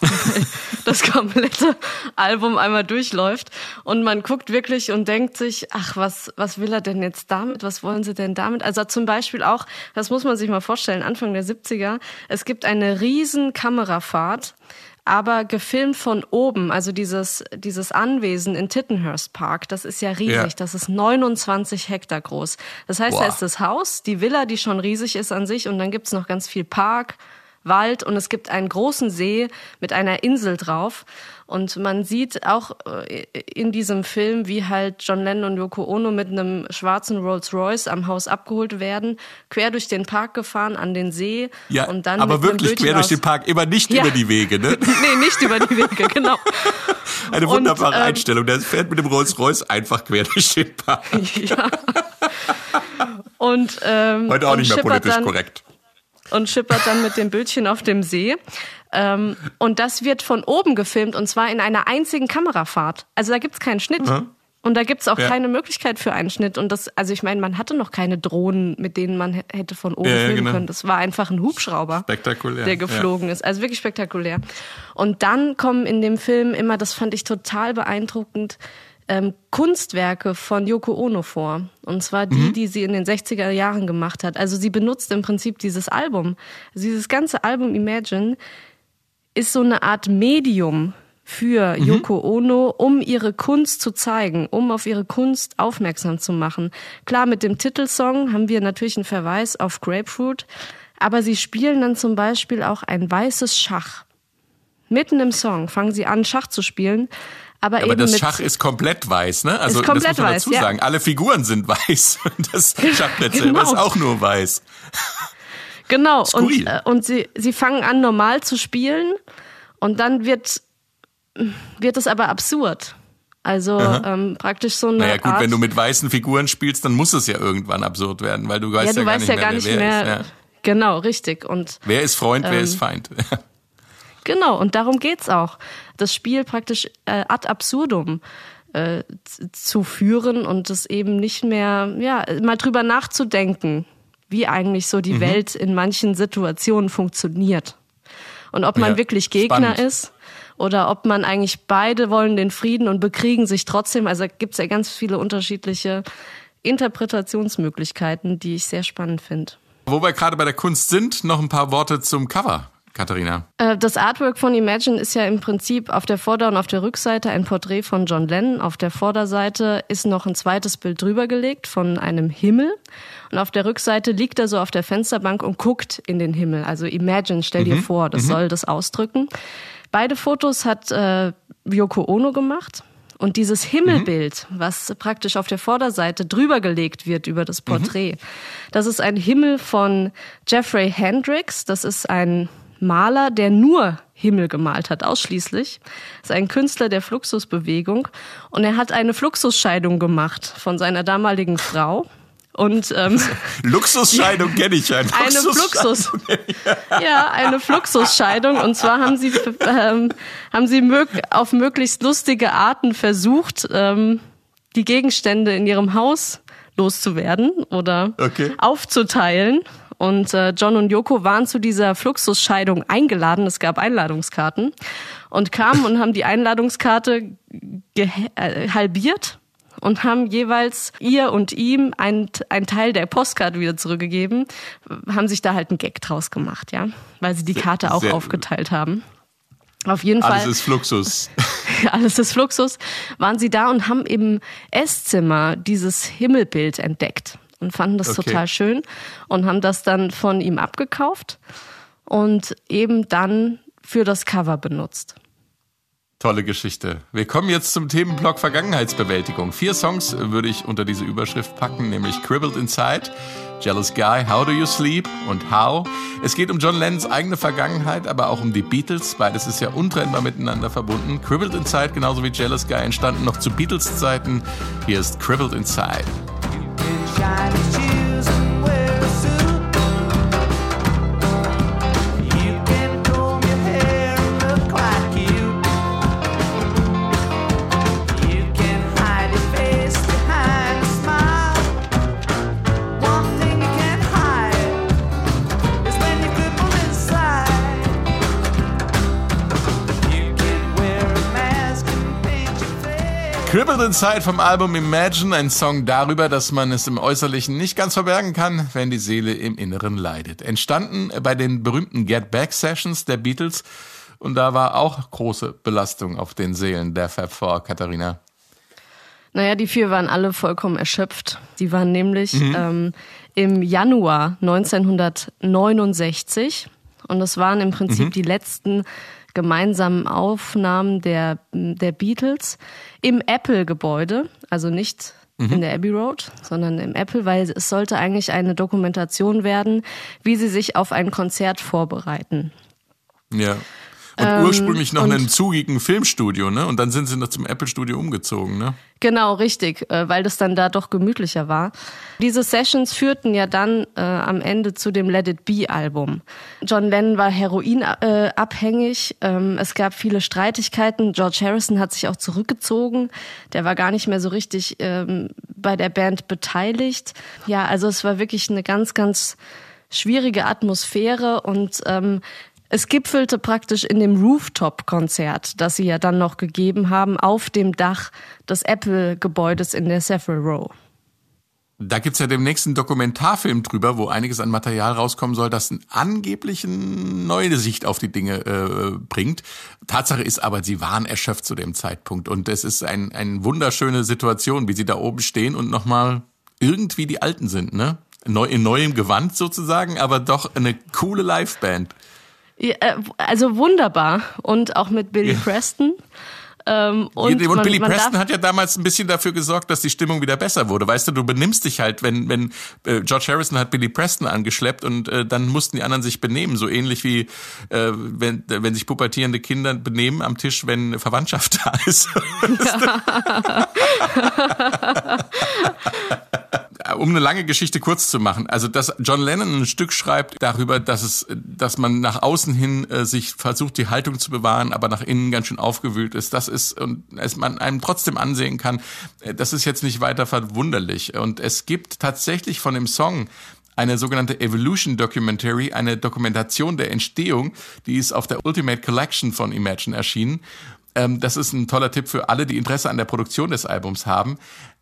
das komplette Album einmal durchläuft und man guckt wirklich und denkt sich, ach, was, was will er denn jetzt damit? Was wollen sie denn damit? Also zum Beispiel auch, das muss man sich mal vorstellen, Anfang der 70er, es gibt eine riesen Kamerafahrt aber gefilmt von oben, also dieses, dieses Anwesen in Tittenhurst Park, das ist ja riesig, ja. das ist 29 Hektar groß. Das heißt, Boah. da ist das Haus, die Villa, die schon riesig ist an sich und dann gibt's noch ganz viel Park, Wald und es gibt einen großen See mit einer Insel drauf. Und man sieht auch äh, in diesem Film, wie halt John Lennon und Yoko Ono mit einem schwarzen Rolls Royce am Haus abgeholt werden, quer durch den Park gefahren an den See. Ja, und dann aber wirklich quer durch den Park, immer nicht ja. über die Wege, ne? nee, nicht über die Wege, genau. Eine wunderbare und, ähm, Einstellung. Der fährt mit dem Rolls Royce einfach quer durch den Park. ja. Und, ähm, Heute auch nicht mehr politisch dann, korrekt. Und schippert dann mit dem Bildchen auf dem See. Ähm, und das wird von oben gefilmt und zwar in einer einzigen Kamerafahrt. Also da gibt's keinen Schnitt. Mhm. Und da gibt's auch ja. keine Möglichkeit für einen Schnitt. Und das, also ich meine, man hatte noch keine Drohnen, mit denen man hätte von oben ja, filmen genau. können. Das war einfach ein Hubschrauber, spektakulär. der geflogen ist. Also wirklich spektakulär. Und dann kommen in dem Film immer, das fand ich total beeindruckend, ähm, Kunstwerke von Yoko Ono vor. Und zwar die, mhm. die sie in den 60er Jahren gemacht hat. Also sie benutzt im Prinzip dieses Album. Also dieses ganze Album Imagine ist so eine Art Medium für mhm. Yoko Ono, um ihre Kunst zu zeigen, um auf ihre Kunst aufmerksam zu machen. Klar, mit dem Titelsong haben wir natürlich einen Verweis auf Grapefruit, aber sie spielen dann zum Beispiel auch ein weißes Schach. Mitten im Song fangen sie an, Schach zu spielen. Aber, ja, aber das Schach ist komplett weiß, ne? Also komplett das muss man dazu sagen. Ja. Alle Figuren sind weiß. Das Schachbrett genau. selber ist auch nur weiß. Genau. Und, äh, und sie, sie fangen an, normal zu spielen. Und dann wird wird es aber absurd. Also ähm, praktisch so eine. Naja gut, Art, wenn du mit weißen Figuren spielst, dann muss es ja irgendwann absurd werden, weil du weißt ja, du ja, weißt gar, ja nicht gar mehr, nicht mehr. Ist, ja. Genau, richtig. Und wer ist Freund, ähm, wer ist Feind? genau, und darum geht's auch. Das Spiel praktisch äh, ad absurdum äh, zu führen und es eben nicht mehr, ja, mal drüber nachzudenken, wie eigentlich so die mhm. Welt in manchen Situationen funktioniert. Und ob man Ja, wirklich Gegner spannend. ist oder ob man eigentlich beide wollen den Frieden und bekriegen sich trotzdem. Also gibt's ja ganz viele unterschiedliche Interpretationsmöglichkeiten, die ich sehr spannend finde. Wo wir gerade bei der Kunst sind, noch ein paar Worte zum Cover, Katharina. Äh, Das Artwork von Imagine ist ja im Prinzip auf der Vorder- und auf der Rückseite ein Porträt von John Lennon. Auf der Vorderseite ist noch ein zweites Bild drüber gelegt von einem Himmel. Und auf der Rückseite liegt er so auf der Fensterbank und guckt in den Himmel. Also Imagine, stell dir vor, das soll das ausdrücken. Beide Fotos hat äh, Yoko Ono gemacht. Und dieses Himmelbild, was praktisch auf der Vorderseite drüber gelegt wird über das Porträt, das ist ein Himmel von Jeffrey Hendricks. Das ist ein Maler, der nur Himmel gemalt hat, ausschließlich. Das ist ein Künstler der Fluxusbewegung. Und er hat eine Fluxusscheidung gemacht von seiner damaligen Frau. Und ähm, Luxusscheidung kenne ich ja. eine Fluxus. Ja, eine Fluxusscheidung. Und zwar haben sie, ähm, haben sie mög auf möglichst lustige Arten versucht, ähm, die Gegenstände in ihrem Haus loszuwerden oder Okay. aufzuteilen. Und äh, John und Yoko waren zu dieser Fluxusscheidung eingeladen. Es gab Einladungskarten und kamen und haben die Einladungskarte gehe- äh, halbiert und haben jeweils ihr und ihm einen, einen Teil der Postkarte wieder zurückgegeben, haben sich da halt einen Gag draus gemacht, ja, weil sie die Karte auch sehr- aufgeteilt haben. Auf jeden Alles Fall ist Fluxus. alles ist Fluxus, waren sie da und haben im Esszimmer dieses Himmelbild entdeckt und fanden das Okay. total schön und haben das dann von ihm abgekauft und eben dann für das Cover benutzt. Tolle Geschichte. Wir kommen jetzt zum Themenblock Vergangenheitsbewältigung. Vier Songs würde ich unter diese Überschrift packen, nämlich Cribbled Inside, Jealous Guy, How Do You Sleep und How. Es geht um John Lennons eigene Vergangenheit, aber auch um die Beatles. Beides ist ja untrennbar miteinander verbunden. Cribbled Inside genauso wie Jealous Guy entstanden noch zu Beatles-Zeiten. Hier ist Cribbled Inside. shine. Face. Cribbled Inside vom Album Imagine, ein Song darüber, dass man es im Äußerlichen nicht ganz verbergen kann, wenn die Seele im Inneren leidet. Entstanden bei den berühmten Get Back Sessions der Beatles und da war auch große Belastung auf den Seelen der Fab Four, Katharina. Naja, die vier waren alle vollkommen erschöpft. Die waren nämlich ähm, im Januar 1969 und das waren im Prinzip die letzten gemeinsamen Aufnahmen der, der Beatles im Apple-Gebäude, also nicht in der Abbey Road, sondern im Apple, weil es sollte eigentlich eine Dokumentation werden, wie sie sich auf ein Konzert vorbereiten. Ja. Und Ähm, ursprünglich noch in einem zugigen Filmstudio, ne? Und dann sind sie noch zum Apple-Studio umgezogen, ne? Genau, richtig, äh, weil das dann da doch gemütlicher war. Diese Sessions führten ja dann äh, am Ende zu dem Let It Be Album. John Lennon war heroinabhängig, äh, abhängig. ähm, es gab viele Streitigkeiten. George Harrison hat sich auch zurückgezogen. Der war gar nicht mehr so richtig ähm, bei der Band beteiligt. Ja, also es war wirklich eine ganz, ganz schwierige Atmosphäre und ähm, es gipfelte praktisch in dem Rooftop-Konzert, das sie ja dann noch gegeben haben, auf dem Dach des Apple-Gebäudes in der Savile Row. Da gibt's ja demnächst einen Dokumentarfilm drüber, wo einiges an Material rauskommen soll, das angeblich eine neue Sicht auf die Dinge äh, bringt. Tatsache ist aber, sie waren erschöpft zu dem Zeitpunkt. Und es ist ein, eine wunderschöne Situation, wie sie da oben stehen und nochmal irgendwie die Alten sind, ne? Neu, in neuem Gewand sozusagen, aber doch eine coole Liveband. Äh, Also wunderbar. Und auch mit Billy Ja. Preston. Ähm, und Und, man, Billy man Preston hat ja damals ein bisschen dafür gesorgt, dass die Stimmung wieder besser wurde. Weißt du, du benimmst dich halt, wenn, wenn äh, George Harrison hat Billy Preston angeschleppt und äh, dann mussten die anderen sich benehmen. So ähnlich wie äh, wenn, wenn sich pubertierende Kinder benehmen am Tisch, wenn Verwandtschaft da ist. um eine lange Geschichte kurz zu machen, also dass John Lennon ein Stück schreibt darüber, dass es, dass man nach außen hin äh, sich versucht, die Haltung zu bewahren, aber nach innen ganz schön aufgewühlt ist. Das ist und es man einem trotzdem ansehen kann, äh, das ist jetzt nicht weiter verwunderlich. Und es gibt tatsächlich von dem Song eine sogenannte Evolution Documentary, eine Dokumentation der Entstehung, die ist auf der Ultimate Collection von Imagine erschienen. Ähm, das ist ein toller Tipp für alle, die Interesse an der Produktion des Albums haben.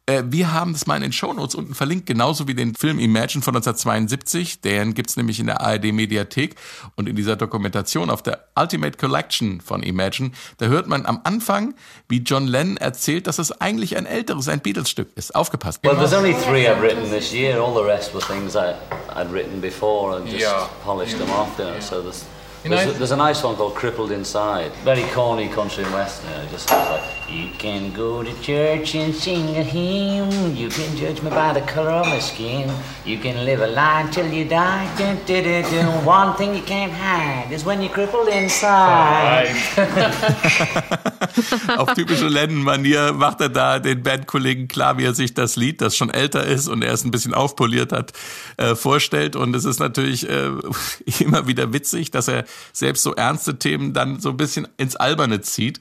Äh, Wir haben das mal in den Shownotes unten verlinkt, genauso wie den Film Imagine von 1972. Den gibt's nämlich in der ARD Mediathek. Und in dieser Dokumentation auf der Ultimate Collection von Imagine, da hört man am Anfang, wie John Lennon erzählt, dass es eigentlich ein älteres, ein Beatles-Stück ist. Aufgepasst. Well, there's only three I've written this year. All the rest were things I, I'd written before and just Yeah. polished them off. You know, So there's You know, there's, there's a nice one called "Crippled Inside." Very corny country and western. It just sounds like you can go to church and sing a hymn. You can judge me by the color of my skin. You can live a lie till you die. Dun, dun, dun, dun. One thing you can't hide is when you're crippled inside. Auf typische Lennon-Manier macht er da den Bandkollegen klar, wie er sich das Lied, das schon älter ist und er es ein bisschen aufpoliert hat, äh, vorstellt. Und es ist natürlich äh, immer wieder witzig, dass er selbst so ernste Themen dann so ein bisschen ins Alberne zieht.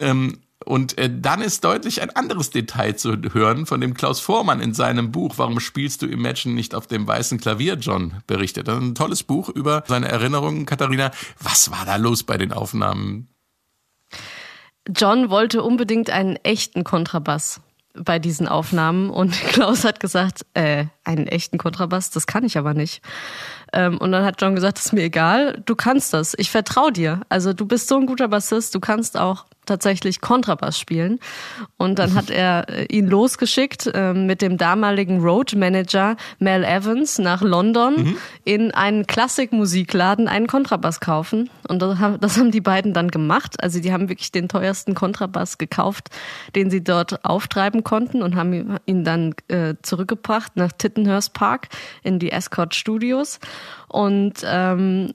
Ähm, und äh, dann ist deutlich ein anderes Detail zu hören, von dem Klaus Vormann in seinem Buch Warum spielst du Imagine nicht auf dem weißen Klavier, John, berichtet. Ein tolles Buch über seine Erinnerungen. Katharina, was war da los bei den Aufnahmen? John wollte unbedingt einen echten Kontrabass bei diesen Aufnahmen und Klaus hat gesagt, äh, einen echten Kontrabass, das kann ich aber nicht. Ähm, und dann hat John gesagt, ist mir egal, du kannst das, ich vertraue dir. Also du bist so ein guter Bassist, du kannst auch tatsächlich Kontrabass spielen. Und dann hat er äh, ihn losgeschickt äh, mit dem damaligen Road Manager Mel Evans nach London in einen Klassikmusikladen einen Kontrabass kaufen. Und das haben, das haben die beiden dann gemacht. Also die haben wirklich den teuersten Kontrabass gekauft, den sie dort auftreiben konnten und haben ihn dann äh, zurückgebracht nach Tittenhurst Park in die Escort Studios. Und ähm,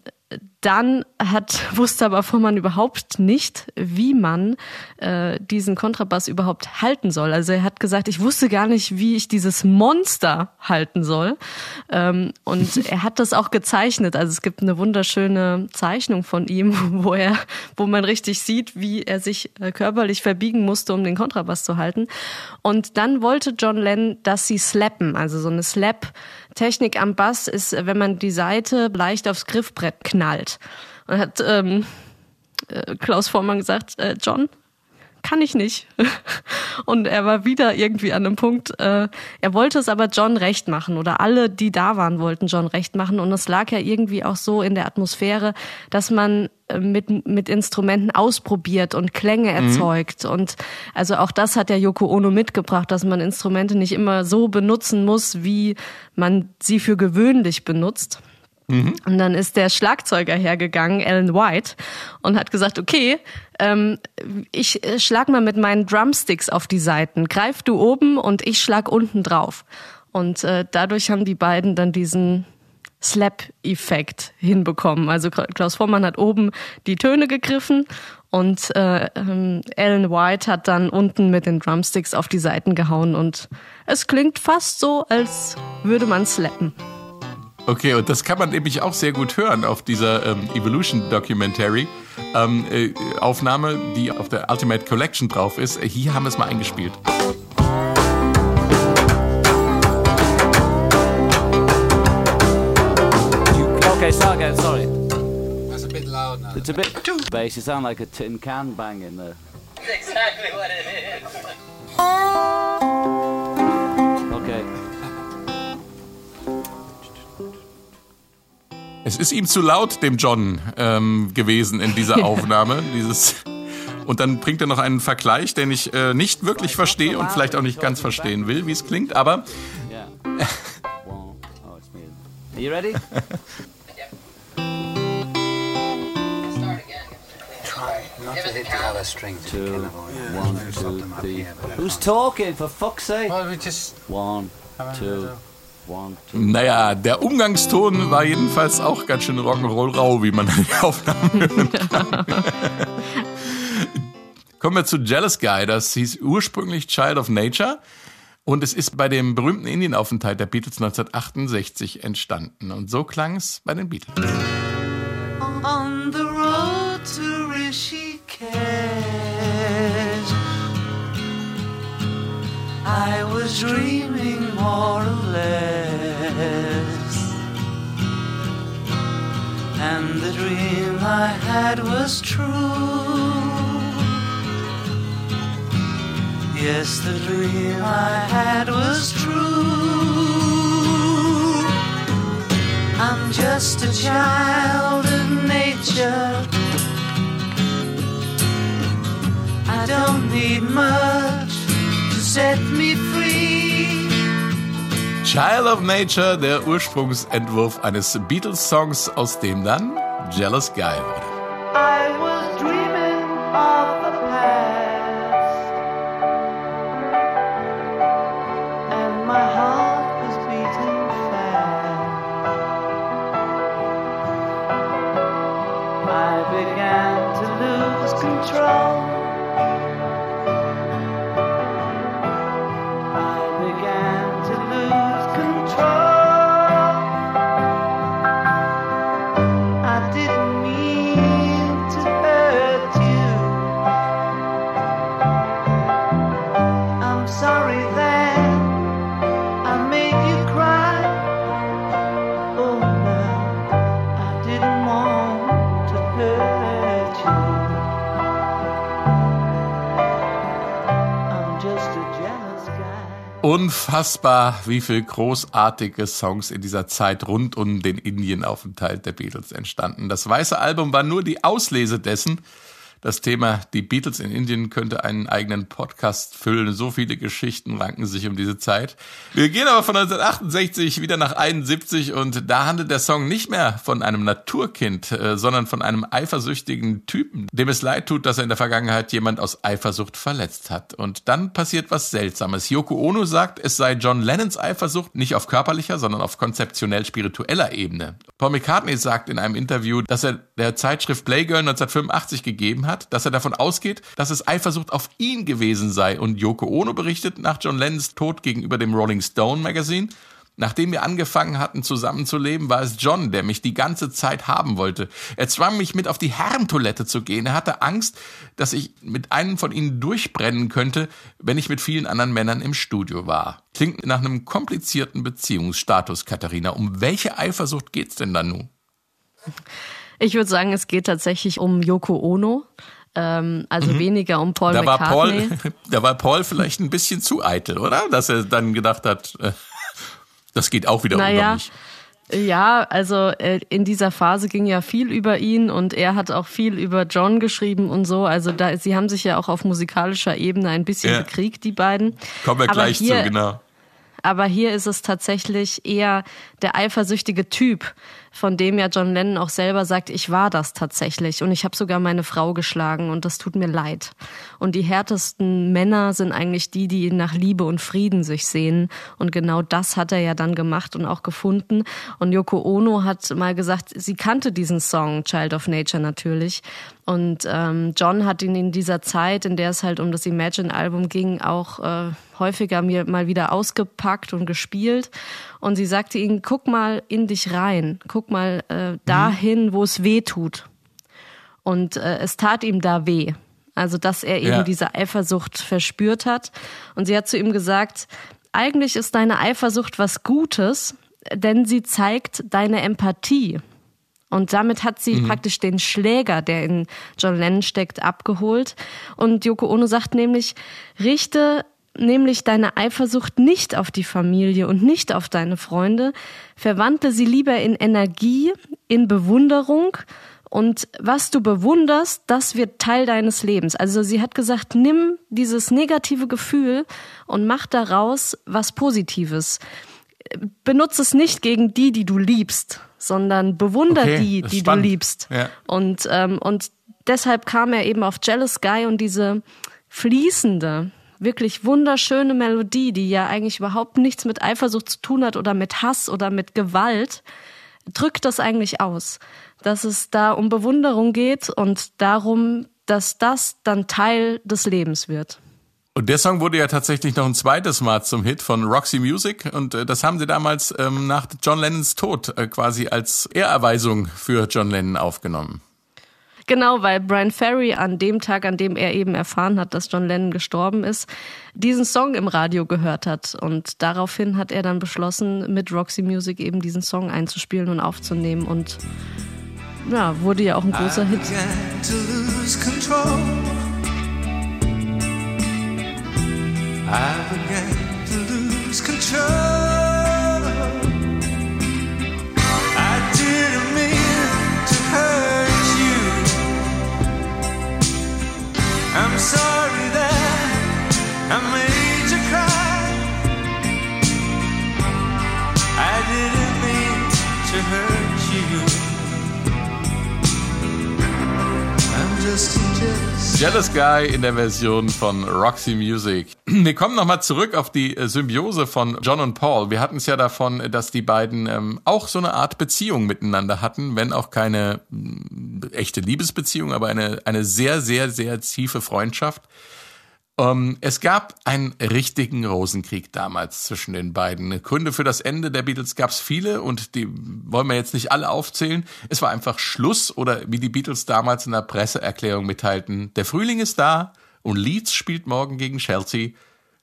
dann hat, wusste aber Vormann überhaupt nicht, wie man äh, diesen Kontrabass überhaupt halten soll. Also er hat gesagt, ich wusste gar nicht, wie ich dieses Monster halten soll. Ähm, und er hat das auch gezeichnet. Also es gibt eine wunderschöne Zeichnung von ihm, wo er, wo man richtig sieht, wie er sich äh, körperlich verbiegen musste, um den Kontrabass zu halten. Und dann wollte John Lennon, dass sie slappen, also so eine Slap. Technik am Bass ist, wenn man die Seite leicht aufs Griffbrett knallt. Und hat ähm, äh, Klaus Vormann gesagt, äh, John, kann ich nicht. Und er war wieder irgendwie an einem Punkt, äh, er wollte es aber John recht machen oder alle, die da waren, wollten John recht machen. Und es lag ja irgendwie auch so in der Atmosphäre, dass man äh, mit, mit Instrumenten ausprobiert und Klänge erzeugt. Und also auch das hat ja Yoko Ono mitgebracht, dass man Instrumente nicht immer so benutzen muss, wie man sie für gewöhnlich benutzt. Und dann ist der Schlagzeuger hergegangen, Alan White, und hat gesagt, okay, ähm, ich äh, schlag mal mit meinen Drumsticks auf die Seiten. Greif du oben und ich schlag unten drauf. Und äh, dadurch haben die beiden dann diesen Slap-Effekt hinbekommen. Also Klaus Vormann hat oben die Töne gegriffen und äh, ähm, Alan White hat dann unten mit den Drumsticks auf die Seiten gehauen und es klingt fast so, als würde man slappen. Okay, und das kann man nämlich auch sehr gut hören auf dieser ähm, Evolution Documentary ähm, äh, Aufnahme, die auf der Ultimate Collection drauf ist. Hier haben wir es mal eingespielt. Okay, start again, sorry. That's a bit loud now. It's a bit too bass. You sound like a tin can banging there. exactly what it is. Es ist ihm zu laut, dem John, ähm, gewesen in dieser Aufnahme. Dieses und dann bringt er noch einen Vergleich, den ich äh, nicht wirklich verstehe und vielleicht auch nicht ganz verstehen will, wie es klingt. Aber. Are you ready? Who's talking? For fuck's sake. Well, we just one, two. Naja, der Umgangston war jedenfalls auch ganz schön Rock'n'Roll rau, wie man in der Aufnahme hören kann. Kommen wir zu Jealous Guy. Das hieß ursprünglich Child of Nature. Und es ist bei dem berühmten Indienaufenthalt der Beatles 1968 entstanden. Und so klang es bei den Beatles. On the road to Rishikesh, I was dreaming more or less. And the dream I had was true. Yes, the dream I had was true. I'm just a child of nature. I don't need much to set me free. Child of Nature, der Ursprungsentwurf eines Beatles-Songs, aus dem dann Jealous Guy wurde. Unfassbar, wie viel großartige Songs in dieser Zeit rund um den Indienaufenthalt der Beatles entstanden. Das weiße Album war nur die Auslese dessen. Das Thema Die Beatles in Indien könnte einen eigenen Podcast füllen. So viele Geschichten ranken sich um diese Zeit. Wir gehen aber von 1968 wieder nach 71 und da handelt der Song nicht mehr von einem Naturkind, äh, sondern von einem eifersüchtigen Typen, dem es leid tut, dass er in der Vergangenheit jemand aus Eifersucht verletzt hat. Und dann passiert was Seltsames. Yoko Ono sagt, es sei John Lennons Eifersucht nicht auf körperlicher, sondern auf konzeptionell-spiritueller Ebene. Paul McCartney sagt in einem Interview, dass er der Zeitschrift Playgirl 1985 gegeben hat, dass er davon ausgeht, dass es Eifersucht auf ihn gewesen sei. Und Yoko Ono berichtet nach John Lennons Tod gegenüber dem Rolling Stone Magazine, Nachdem wir angefangen hatten zusammenzuleben, war es John, der mich die ganze Zeit haben wollte. Er zwang mich mit auf die Herrentoilette zu gehen. Er hatte Angst, dass ich mit einem von ihnen durchbrennen könnte, wenn ich mit vielen anderen Männern im Studio war. Klingt nach einem komplizierten Beziehungsstatus, Katharina. Um welche Eifersucht geht's denn da nun? Ich würde sagen, es geht tatsächlich um Yoko Ono. Ähm, also weniger um Paul Mhm. Da war, Paul, McCartney. da war Paul vielleicht ein bisschen zu eitel, oder? Dass er dann gedacht hat, äh, das geht auch wieder um Naja, mich. Ja, also äh, in dieser Phase ging ja viel über ihn und er hat auch viel über John geschrieben und so. Also da, sie haben sich ja auch auf musikalischer Ebene ein bisschen Ja. bekriegt, die beiden. Kommen wir Aber gleich hier, zu, genau. Aber hier ist es tatsächlich eher der eifersüchtige Typ, von dem ja John Lennon auch selber sagt, ich war das tatsächlich und ich habe sogar meine Frau geschlagen und das tut mir leid. Und die härtesten Männer sind eigentlich die, die nach Liebe und Frieden sich sehen und genau das hat er ja dann gemacht und auch gefunden. Und Yoko Ono hat mal gesagt, sie kannte diesen Song Child of Nature natürlich und ähm, John hat ihn in dieser Zeit, in der es halt um das Imagine-Album ging, auch äh, häufiger mir mal wieder ausgepackt und gespielt. Und sie sagte ihm, guck mal in dich rein, guck mal äh, dahin, wo es weh tut. Und äh, es tat ihm da weh. Also, dass er eben Ja. diese Eifersucht verspürt hat. Und sie hat zu ihm gesagt, eigentlich ist deine Eifersucht was Gutes, denn sie zeigt deine Empathie. Und damit hat sie praktisch den Schläger, der in John Lennon steckt, abgeholt. Und Yoko Ono sagt nämlich, richte nämlich deine Eifersucht nicht auf die Familie und nicht auf deine Freunde, verwandle sie lieber in Energie, in Bewunderung und was du bewunderst, das wird Teil deines Lebens. Also sie hat gesagt, nimm dieses negative Gefühl und mach daraus was Positives benutze es nicht gegen die, die du liebst, sondern bewunder Okay, die, die spannend. du liebst. Ja. Und, ähm, und deshalb kam er eben auf Jealous Guy und diese fließende, wirklich wunderschöne Melodie, die ja eigentlich überhaupt nichts mit Eifersucht zu tun hat oder mit Hass oder mit Gewalt, drückt das eigentlich aus. Dass es da um Bewunderung geht und darum, dass das dann Teil des Lebens wird. Und der Song wurde ja tatsächlich noch ein zweites Mal zum Hit von Roxy Music und äh, das haben sie damals ähm, nach John Lennons Tod äh, quasi als Ehrerweisung für John Lennon aufgenommen. Genau, weil Brian Ferry an dem Tag, an dem er eben erfahren hat, dass John Lennon gestorben ist, diesen Song im Radio gehört hat. Und daraufhin hat er dann beschlossen, mit Roxy Music eben diesen Song einzuspielen und aufzunehmen. Und ja, wurde ja auch ein großer Hit. I began to lose control. I didn't mean to hurt you. I'm sorry that I made jealous. Guy in der Version von Roxy Music. Wir kommen nochmal zurück auf die äh, Symbiose von John und Paul. Wir hatten es ja davon, dass die beiden ähm, auch so eine Art Beziehung miteinander hatten, wenn auch keine mh, echte Liebesbeziehung, aber eine, eine sehr, sehr, sehr tiefe Freundschaft. Ähm, es gab einen richtigen Rosenkrieg damals zwischen den beiden. Gründe für das Ende der Beatles gab es viele und die wollen wir jetzt nicht alle aufzählen. Es war einfach Schluss oder wie die Beatles damals in der Presseerklärung mitteilten, der Frühling ist da und Leeds spielt morgen gegen Chelsea.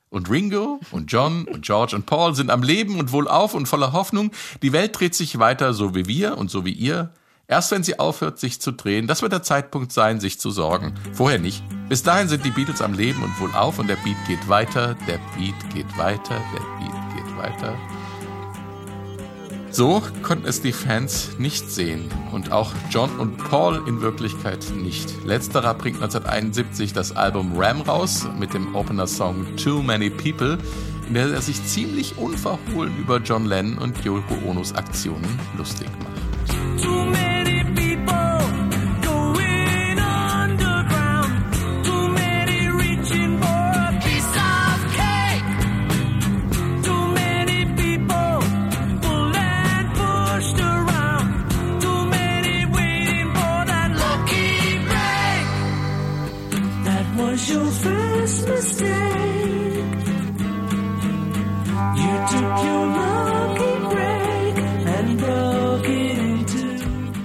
Und Ringo und John und George und Paul sind am Leben und wohlauf und voller Hoffnung. Die Welt dreht sich weiter, so wie wir und so wie ihr. Erst wenn sie aufhört, sich zu drehen, das wird der Zeitpunkt sein, sich zu sorgen. Vorher nicht. Bis dahin sind die Beatles am Leben und wohlauf und der Beat geht weiter, der Beat geht weiter, der Beat geht weiter. So konnten es die Fans nicht sehen und auch John und Paul in Wirklichkeit nicht. Letzterer bringt 1971 das Album Ram raus mit dem Opener-Song Too Many People, in der er sich ziemlich unverhohlen über John Lennon und Yoko Onos Aktionen lustig macht.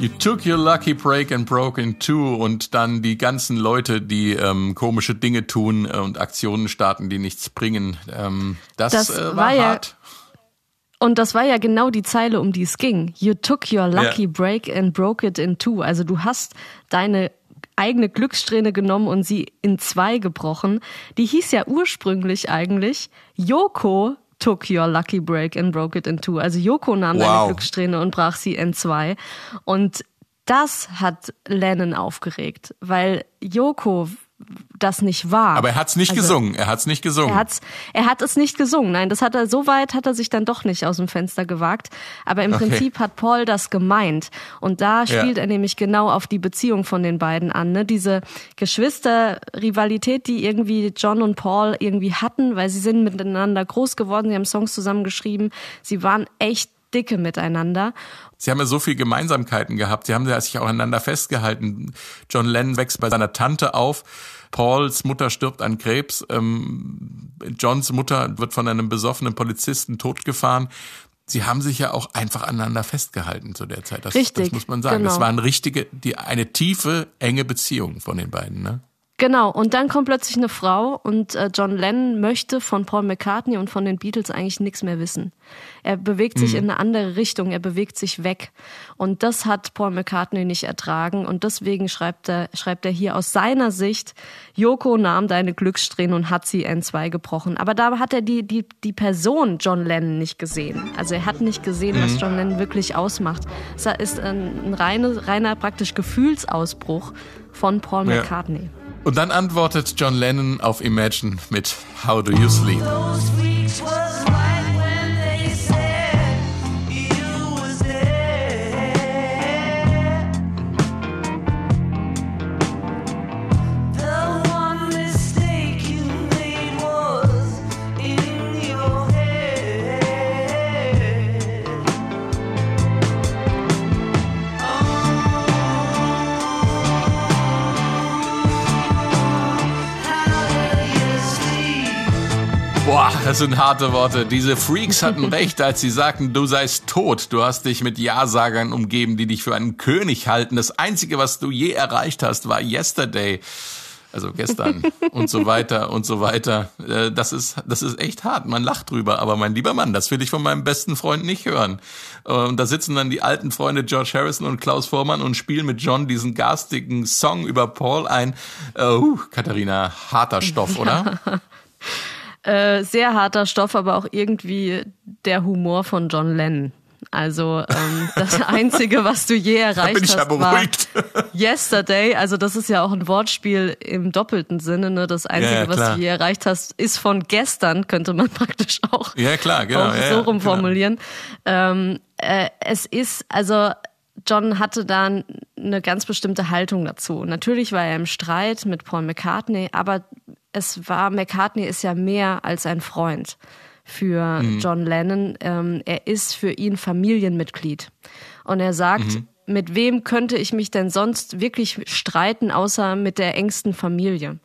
You took your lucky break and broke in two und dann die ganzen Leute, die ähm, komische Dinge tun äh, und Aktionen starten, die nichts bringen. Ähm, das Das äh, war, war ja- hart. Und das war ja genau die Zeile, um die es ging. You took your lucky Ja. break and broke it in two. Also du hast deine eigene Glückssträhne genommen und sie in zwei gebrochen. Die hieß ja ursprünglich eigentlich Yoko took your lucky break and broke it in two. Also Yoko nahm Wow. deine Glückssträhne und brach sie in zwei. Und das hat Lennon aufgeregt, weil Yoko das nicht war. Aber er hat's nicht Also- gesungen. Er hat's nicht gesungen. Er, hat's, er hat es nicht gesungen. Nein, das hat er so weit hat er sich dann doch nicht aus dem Fenster gewagt. Aber im Okay. Prinzip hat Paul das gemeint. Und da Ja. spielt er nämlich genau auf die Beziehung von den beiden an. Ne? Diese Geschwisterrivalität, die irgendwie John und Paul irgendwie hatten, weil sie sind miteinander groß geworden, sie haben Songs zusammen geschrieben, sie waren echt dicke miteinander. Sie haben ja so viel Gemeinsamkeiten gehabt. Sie haben ja sich auch aneinander festgehalten. John Lennon wächst bei seiner Tante auf. Pauls Mutter stirbt an Krebs. Ähm, Johns Mutter wird von einem besoffenen Polizisten totgefahren. Sie haben sich ja auch einfach aneinander festgehalten zu der Zeit. Das, Richtig, das muss man sagen. genau. Das war eine richtige, die, eine tiefe, enge Beziehung von den beiden. Ne? Genau, und dann kommt plötzlich eine Frau und äh, John Lennon möchte von Paul McCartney und von den Beatles eigentlich nichts mehr wissen. Er bewegt sich in eine andere Richtung, er bewegt sich weg. Und das hat Paul McCartney nicht ertragen und deswegen schreibt er, schreibt er hier aus seiner Sicht, Yoko nahm deine Glückssträhne und hat sie N2 gebrochen. Aber da hat er die, die, die Person John Lennon nicht gesehen. Also er hat nicht gesehen, was John Lennon wirklich ausmacht. Es ist ein, ein reine, reiner praktisch Gefühlsausbruch von Paul Ja. Und dann antwortet John Lennon auf Imagine mit How Do You Sleep? Das sind harte Worte. Diese Freaks hatten recht, als sie sagten, du seist tot. Du hast dich mit Ja-Sagern umgeben, die dich für einen König halten. Das Einzige, was du je erreicht hast, war Yesterday. Also gestern und so weiter und so weiter. Äh, Das ist, das ist echt hart. Man lacht drüber. Aber mein lieber Mann, das will ich von meinem besten Freund nicht hören. Und da sitzen dann die alten Freunde George Harrison und Klaus Vormann und spielen mit John diesen garstigen Song über Paul ein. Uh, Katharina, harter Stoff, oder? Äh, sehr harter Stoff, aber auch irgendwie der Humor von John Lennon. Also ähm, das Einzige, was du je erreicht bin ich ja hast, war beruhigt. Yesterday. Also das ist ja auch ein Wortspiel im doppelten Sinne. Ne? Das Einzige, Ja, ja, was du je erreicht hast, ist von gestern, könnte man praktisch auch, Ja, klar, genau. auch ja, so ja, rum genau. Ähm, äh, es ist, also John hatte da eine ganz bestimmte Haltung dazu. Natürlich war er im Streit mit Paul McCartney, aber es war, McCartney ist ja mehr als ein Freund für Mhm. John Lennon. Ähm, er ist für ihn Familienmitglied. Und er sagt, Mhm. mit wem könnte ich mich denn sonst wirklich streiten, außer mit der engsten Familie?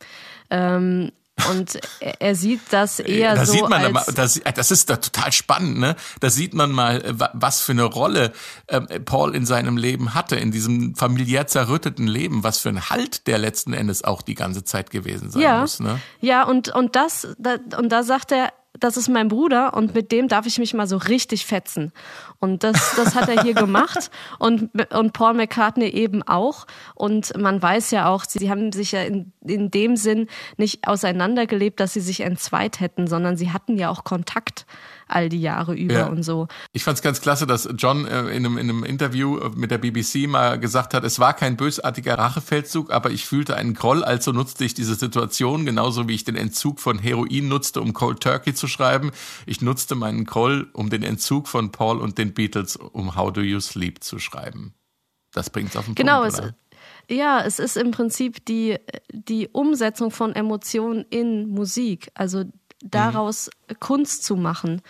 Ähm, und er, sieht das eher da so sieht man, als... aber, das, das ist da total spannend, ne? Da sieht man mal, äh, wa- was für eine Rolle ähm, Paul in seinem Leben hatte, in diesem familiär zerrütteten Leben, was für ein Halt der letzten Endes auch die ganze Zeit gewesen sein ja, muss, ne? Ja, und, und das, da, und da sagt er, das ist mein Bruder und mit dem darf ich mich mal so richtig fetzen. Und das, das hat er hier gemacht und, und Paul McCartney eben auch. Und man weiß ja auch, sie, haben sich ja in, in dem Sinn nicht auseinandergelebt, dass sie sich entzweit hätten, sondern sie hatten ja auch Kontakt all die Jahre über Ja. und so. Ich fand's ganz klasse, dass John äh, in, einem, in einem Interview äh, mit der BBC mal gesagt hat, es war kein bösartiger Rachefeldzug, aber ich fühlte einen Groll, also nutzte ich diese Situation, genauso wie ich den Entzug von Heroin nutzte, um Cold Turkey zu schreiben. Ich nutzte meinen Groll, um den Entzug von Paul und den Beatles, um How Do You Sleep zu schreiben. Das bringt's auf den Genau, Punkt, es, oder? ja, es ist im Prinzip die, die Umsetzung von Emotionen in Musik. Also daraus Kunst zu machen.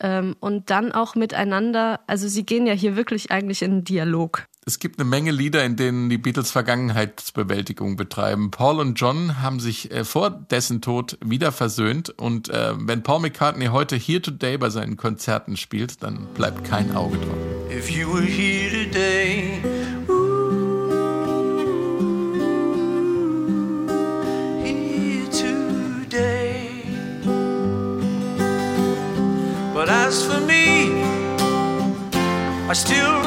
Ähm, und dann auch miteinander, also sie gehen ja hier wirklich eigentlich in einen Dialog. Es gibt eine Menge Lieder, in denen die Beatles Vergangenheitsbewältigung betreiben. Paul und John haben sich äh, vor dessen Tod wieder versöhnt und äh, wenn Paul McCartney heute Here Today bei seinen Konzerten spielt, dann bleibt kein Auge drauf. If you were here today, But as for me, I still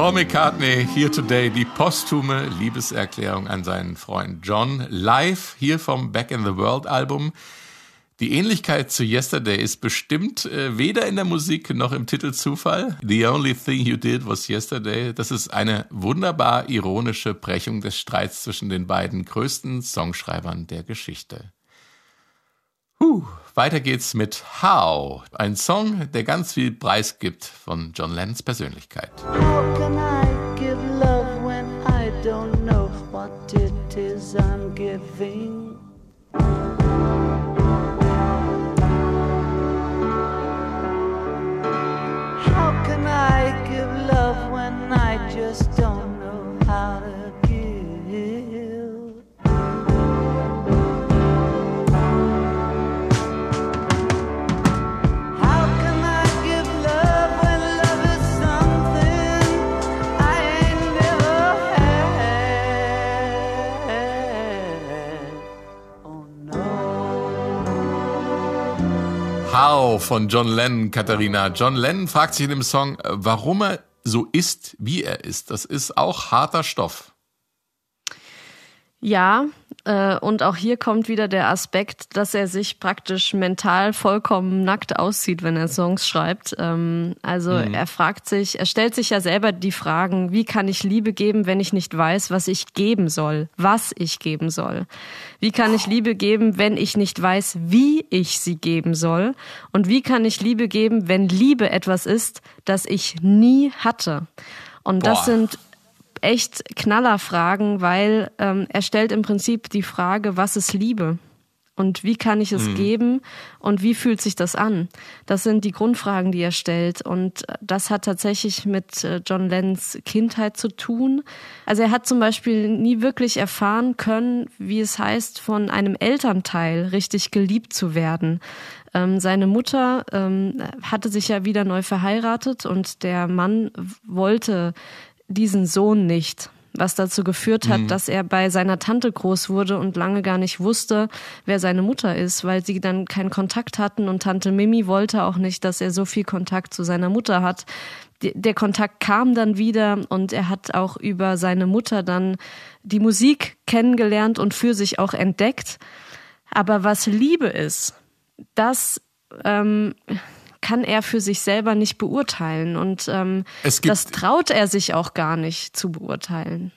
Paul McCartney, Here Today, die posthume Liebeserklärung an seinen Freund John, live hier vom Back in the World Album. Die Ähnlichkeit zu Yesterday ist bestimmt äh, weder in der Musik noch im Titel Zufall. The only thing you did was yesterday. Das ist eine wunderbar ironische Brechung des Streits zwischen den beiden größten Songschreibern der Geschichte. Huh, weiter geht's mit How, ein Song, der ganz viel Preis gibt von John Lennons Persönlichkeit. Von John Lennon, Katharina. John Lennon fragt sich in dem Song, äh, warum er so ist, wie er ist. Das ist auch harter Stoff. Ja, äh, und auch hier kommt wieder der Aspekt, dass er sich praktisch mental vollkommen nackt aussieht, wenn er Songs schreibt. Ähm, also er fragt sich, er stellt sich ja selber die Fragen, wie kann ich Liebe geben, wenn ich nicht weiß, was ich geben soll, was ich geben soll? Wie kann ich Liebe geben, wenn ich nicht weiß, wie ich sie geben soll? Und wie kann ich Liebe geben, wenn Liebe etwas ist, das ich nie hatte? Und das Boah. sind echt Knallerfragen, weil ähm, er stellt im Prinzip die Frage, was ist Liebe? Und wie kann ich es geben? Und wie fühlt sich das an? Das sind die Grundfragen, die er stellt. Und das hat tatsächlich mit äh, John Lennons Kindheit zu tun. Also er hat zum Beispiel nie wirklich erfahren können, wie es heißt, von einem Elternteil richtig geliebt zu werden. Ähm, seine Mutter ähm, hatte sich ja wieder neu verheiratet und der Mann wollte diesen Sohn nicht. Was dazu geführt hat, dass er bei seiner Tante groß wurde und lange gar nicht wusste, wer seine Mutter ist, weil sie dann keinen Kontakt hatten und Tante Mimi wollte auch nicht, dass er so viel Kontakt zu seiner Mutter hat. Der Kontakt kam dann wieder und er hat auch über seine Mutter dann die Musik kennengelernt und für sich auch entdeckt. Aber was Liebe ist, das ähm, kann er für sich selber nicht beurteilen und ähm, das traut er sich auch gar nicht zu beurteilen.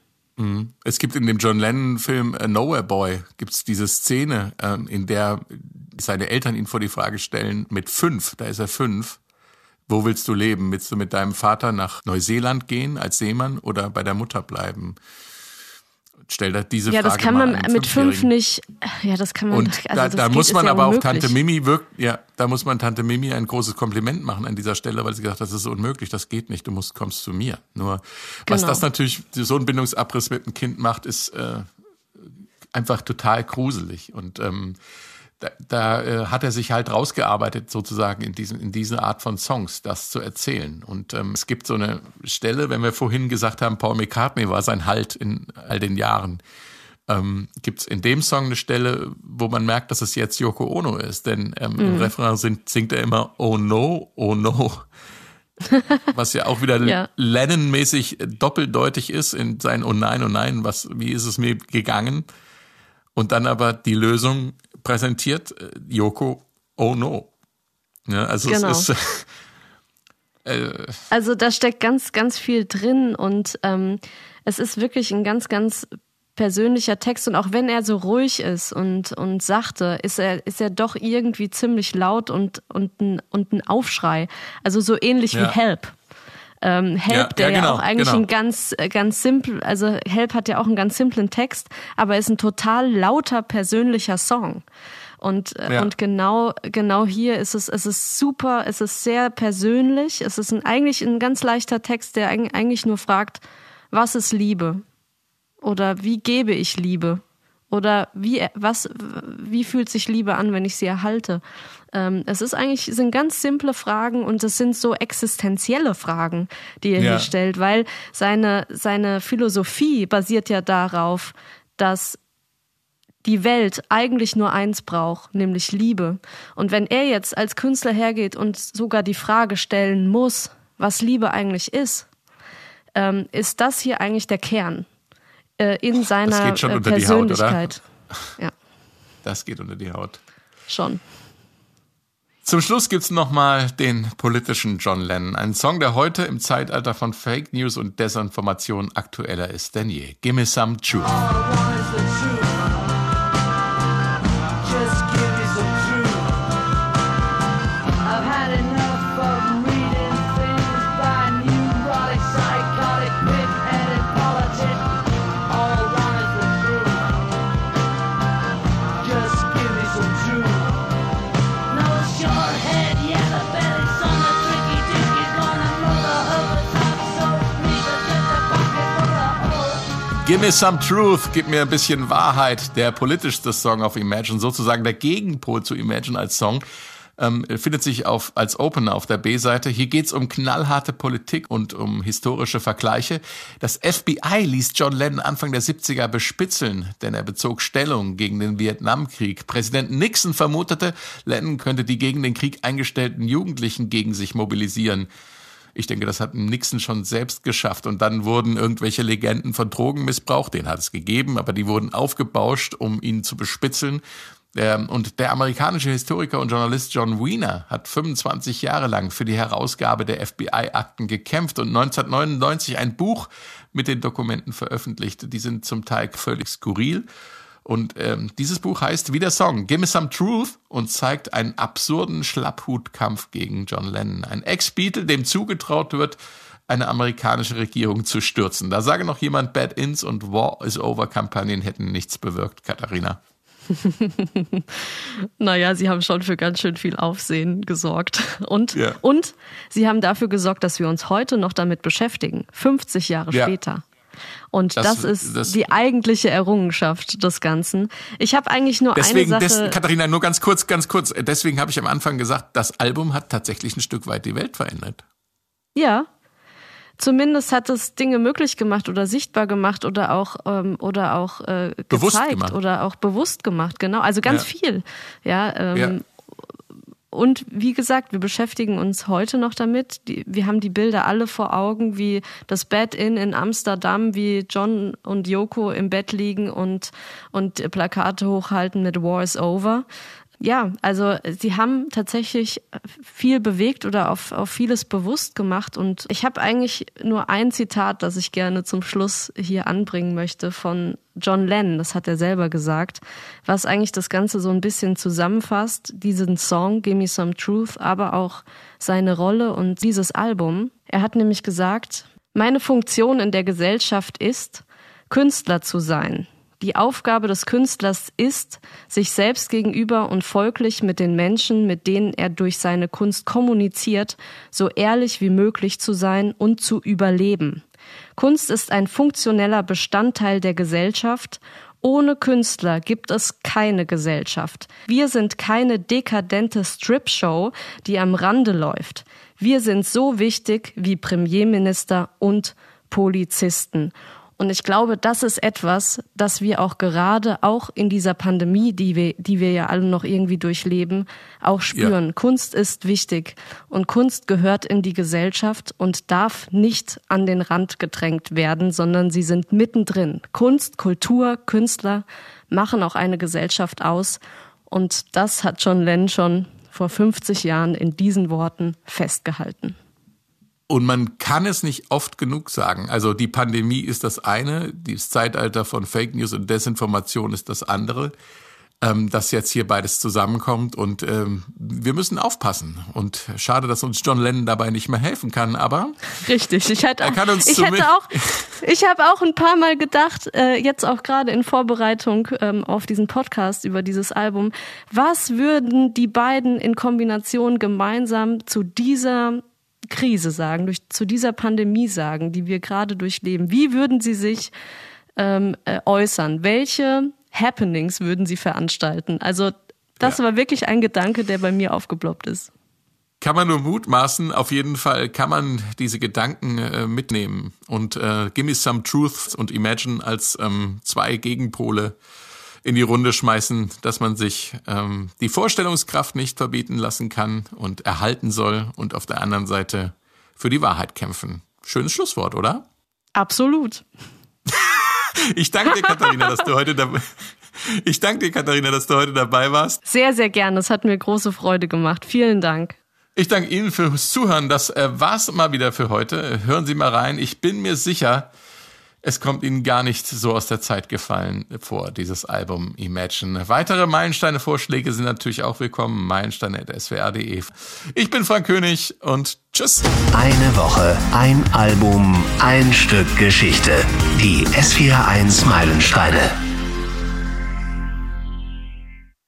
Es gibt in dem John Lennon-Film äh, Nowhere Boy gibt's diese Szene, ähm, in der seine Eltern ihn vor die Frage stellen, mit fünf, da ist er fünf, wo willst du leben? Willst du mit deinem Vater nach Neuseeland gehen als Seemann oder bei der Mutter bleiben? Stell da diese Ja, Frage das kann man mit fünf nicht. Ja, das kann man. Und also da, da muss man ja aber auch unmöglich. Tante Mimi wirkt, ja, da muss man Tante Mimi ein großes Kompliment machen an dieser Stelle, weil sie gesagt hat, das ist unmöglich, das geht nicht, du musst kommst zu mir. Nur was Genau. das natürlich so ein Bindungsabriss mit einem Kind macht, ist äh, einfach total gruselig und ähm, da, da äh, hat er sich halt rausgearbeitet, sozusagen in, diesem, in diese Art von Songs, das zu erzählen. Und ähm, es gibt so eine Stelle, wenn wir vorhin gesagt haben, Paul McCartney war sein Halt in all den Jahren, ähm, gibt es in dem Song eine Stelle, wo man merkt, dass es jetzt Yoko Ono ist. Denn ähm, im Refrain singt, singt er immer Oh no, oh no. Was ja auch wieder Ja. Lennon-mäßig doppeldeutig ist in sein Oh nein, oh nein, was, wie ist es mir gegangen? Und dann aber die Lösung präsentiert, äh, Yoko, oh no. Ja, also Genau. es ist, äh, Also da steckt ganz, ganz viel drin und ähm, es ist wirklich ein ganz, ganz persönlicher Text und auch wenn er so ruhig ist und, und sachte, ist er, ist er doch irgendwie ziemlich laut und, und, ein, und ein Aufschrei. Also so ähnlich wie Ja. Help. Ähm, Help, Ja, der ja, ja, genau, auch eigentlich genau. ein ganz, äh, ganz simpel, also Help hat ja auch einen ganz simplen Text, aber ist ein total lauter, persönlicher Song. Und, äh, Ja. und genau, genau hier ist es, es ist super, es ist sehr persönlich, es ist ein, eigentlich ein ganz leichter Text, der eig- eigentlich nur fragt, was ist Liebe? Oder wie gebe ich Liebe? Oder wie, was, wie fühlt sich Liebe an, wenn ich sie erhalte? Ähm, es ist eigentlich, sind ganz simple Fragen und es sind so existenzielle Fragen, die er Ja. hier stellt, weil seine, seine Philosophie basiert ja darauf, dass die Welt eigentlich nur eins braucht, nämlich Liebe. Und wenn er jetzt als Künstler hergeht und sogar die Frage stellen muss, was Liebe eigentlich ist, ähm, ist das hier eigentlich der Kern äh, in seiner geht schon äh, unter die Haut, oder? Persönlichkeit. Ja, Das geht unter die Haut. schon. Zum Schluss gibt's noch mal den politischen John Lennon. Ein Song, der heute im Zeitalter von Fake News und Desinformation aktueller ist denn je. Gimme some truth. Holes. Gimme some truth, gib mir ein bisschen Wahrheit. Der politischste Song auf Imagine, sozusagen der Gegenpol zu Imagine als Song, ähm, findet sich auf, als Opener auf der B-Seite. Hier geht's um knallharte Politik und um historische Vergleiche. Das FBI ließ John Lennon Anfang der 70er bespitzeln, denn er bezog Stellung gegen den Vietnamkrieg. Präsident Nixon vermutete, Lennon könnte die gegen den Krieg eingestellten Jugendlichen gegen sich mobilisieren. Ich denke, das hat Nixon schon selbst geschafft. Und dann wurden irgendwelche Legenden von Drogenmissbrauch, den hat es gegeben, aber die wurden aufgebauscht, um ihn zu bespitzeln. Ähm, Und der amerikanische Historiker und Journalist John Wiener hat 25 Jahre lang für die Herausgabe der FBI-Akten gekämpft und 1999 ein Buch mit den Dokumenten veröffentlicht. Die sind zum Teil völlig skurril. Und ähm, dieses Buch heißt wie der Song Gimme Some Truth und zeigt einen absurden Schlapphutkampf gegen John Lennon. Ein Ex-Beatle, dem zugetraut wird, eine amerikanische Regierung zu stürzen. Da sage noch jemand, Bad Ins und War is Over Kampagnen hätten nichts bewirkt, Katharina. Naja, sie haben schon für ganz schön viel Aufsehen gesorgt. Und, Ja. und sie haben dafür gesorgt, dass wir uns heute noch damit beschäftigen, 50 Jahre Ja. später. Und Das- das, ist das- die eigentliche Errungenschaft des Ganzen. Ich habe eigentlich nur Deswegen, eine Sache. des, Katharina, nur ganz kurz, ganz kurz. Deswegen habe ich am Anfang gesagt, das Album hat tatsächlich ein Stück weit die Welt verändert. Ja. Zumindest hat es Dinge möglich gemacht oder sichtbar gemacht oder auch ähm, oder auch äh, gezeigt oder auch bewusst gemacht, genau. Also ganz Ja. viel. Ja, ähm, Ja. Und wie gesagt, wir beschäftigen uns heute noch damit. Wir haben die Bilder alle vor Augen, wie das Bed in in Amsterdam, wie John und Yoko im Bett liegen und, und Plakate hochhalten mit War is over. Ja, also sie haben tatsächlich viel bewegt oder auf, auf vieles bewusst gemacht. Und ich habe eigentlich nur ein Zitat, das ich gerne zum Schluss hier anbringen möchte von John Lennon, das hat er selber gesagt, was eigentlich das Ganze so ein bisschen zusammenfasst, diesen Song Give Me Some Truth, aber auch seine Rolle und dieses Album. Er hat nämlich gesagt, meine Funktion in der Gesellschaft ist, Künstler zu sein. Die Aufgabe des Künstlers ist, sich selbst gegenüber und folglich mit den Menschen, mit denen er durch seine Kunst kommuniziert, so ehrlich wie möglich zu sein und zu überleben. Kunst ist ein funktioneller Bestandteil der Gesellschaft. Ohne Künstler gibt es keine Gesellschaft. Wir sind keine dekadente Strip-Show, die am Rande läuft. Wir sind so wichtig wie Premierminister und Polizisten. Und ich glaube, das ist etwas, das wir auch gerade auch in dieser Pandemie, die wir, die wir ja alle noch irgendwie durchleben, auch spüren. Ja. Kunst ist wichtig und Kunst gehört in die Gesellschaft und darf nicht an den Rand gedrängt werden, sondern sie sind mittendrin. Kunst, Kultur, Künstler machen auch eine Gesellschaft aus und das hat John Lennon schon vor 50 Jahren in diesen Worten festgehalten. Und man kann es nicht oft genug sagen. Also die Pandemie ist das eine, das Zeitalter von Fake News und Desinformation ist das andere. Ähm, dass jetzt hier beides zusammenkommt und ähm, wir müssen aufpassen. Und schade, dass uns John Lennon dabei nicht mehr helfen kann, aber Richtig, ich hätte Er kann uns ich hätte auch, ich habe auch ein paar Mal gedacht, äh, jetzt auch gerade in Vorbereitung ähm, auf diesen Podcast über dieses Album, was würden die beiden in Kombination gemeinsam zu dieser Krise sagen, durch, zu dieser Pandemie sagen, die wir gerade durchleben? Wie würden sie sich ähm, äh, äußern? Welche Happenings würden sie veranstalten? Also das Ja. war wirklich ein Gedanke, der bei mir aufgeploppt ist. kann man nur mutmaßen. Auf jeden Fall kann man diese Gedanken äh, mitnehmen und äh, Gimme Some Truth und Imagine als ähm, zwei Gegenpole in die Runde schmeißen, dass man sich ähm, die Vorstellungskraft nicht verbieten lassen kann und erhalten soll und auf der anderen Seite für die Wahrheit kämpfen. Schönes Schlusswort, oder? Absolut. Ich danke dir, Katharina, dass du heute dabei Ich danke dir, Katharina, dass du heute dabei warst. Sehr, sehr gerne. Es hat mir große Freude gemacht. Vielen Dank. Ich danke Ihnen fürs Zuhören. Das äh, war's mal wieder für heute. Hören Sie mal rein. Ich bin mir sicher, es kommt Ihnen gar nicht so aus der Zeit gefallen vor, dieses Album Imagine. Weitere Meilensteine-Vorschläge sind natürlich auch willkommen. Meilensteine.swr.de. Ich bin Frank König und tschüss. Eine Woche, ein Album, ein Stück Geschichte. Die S41 Meilensteine.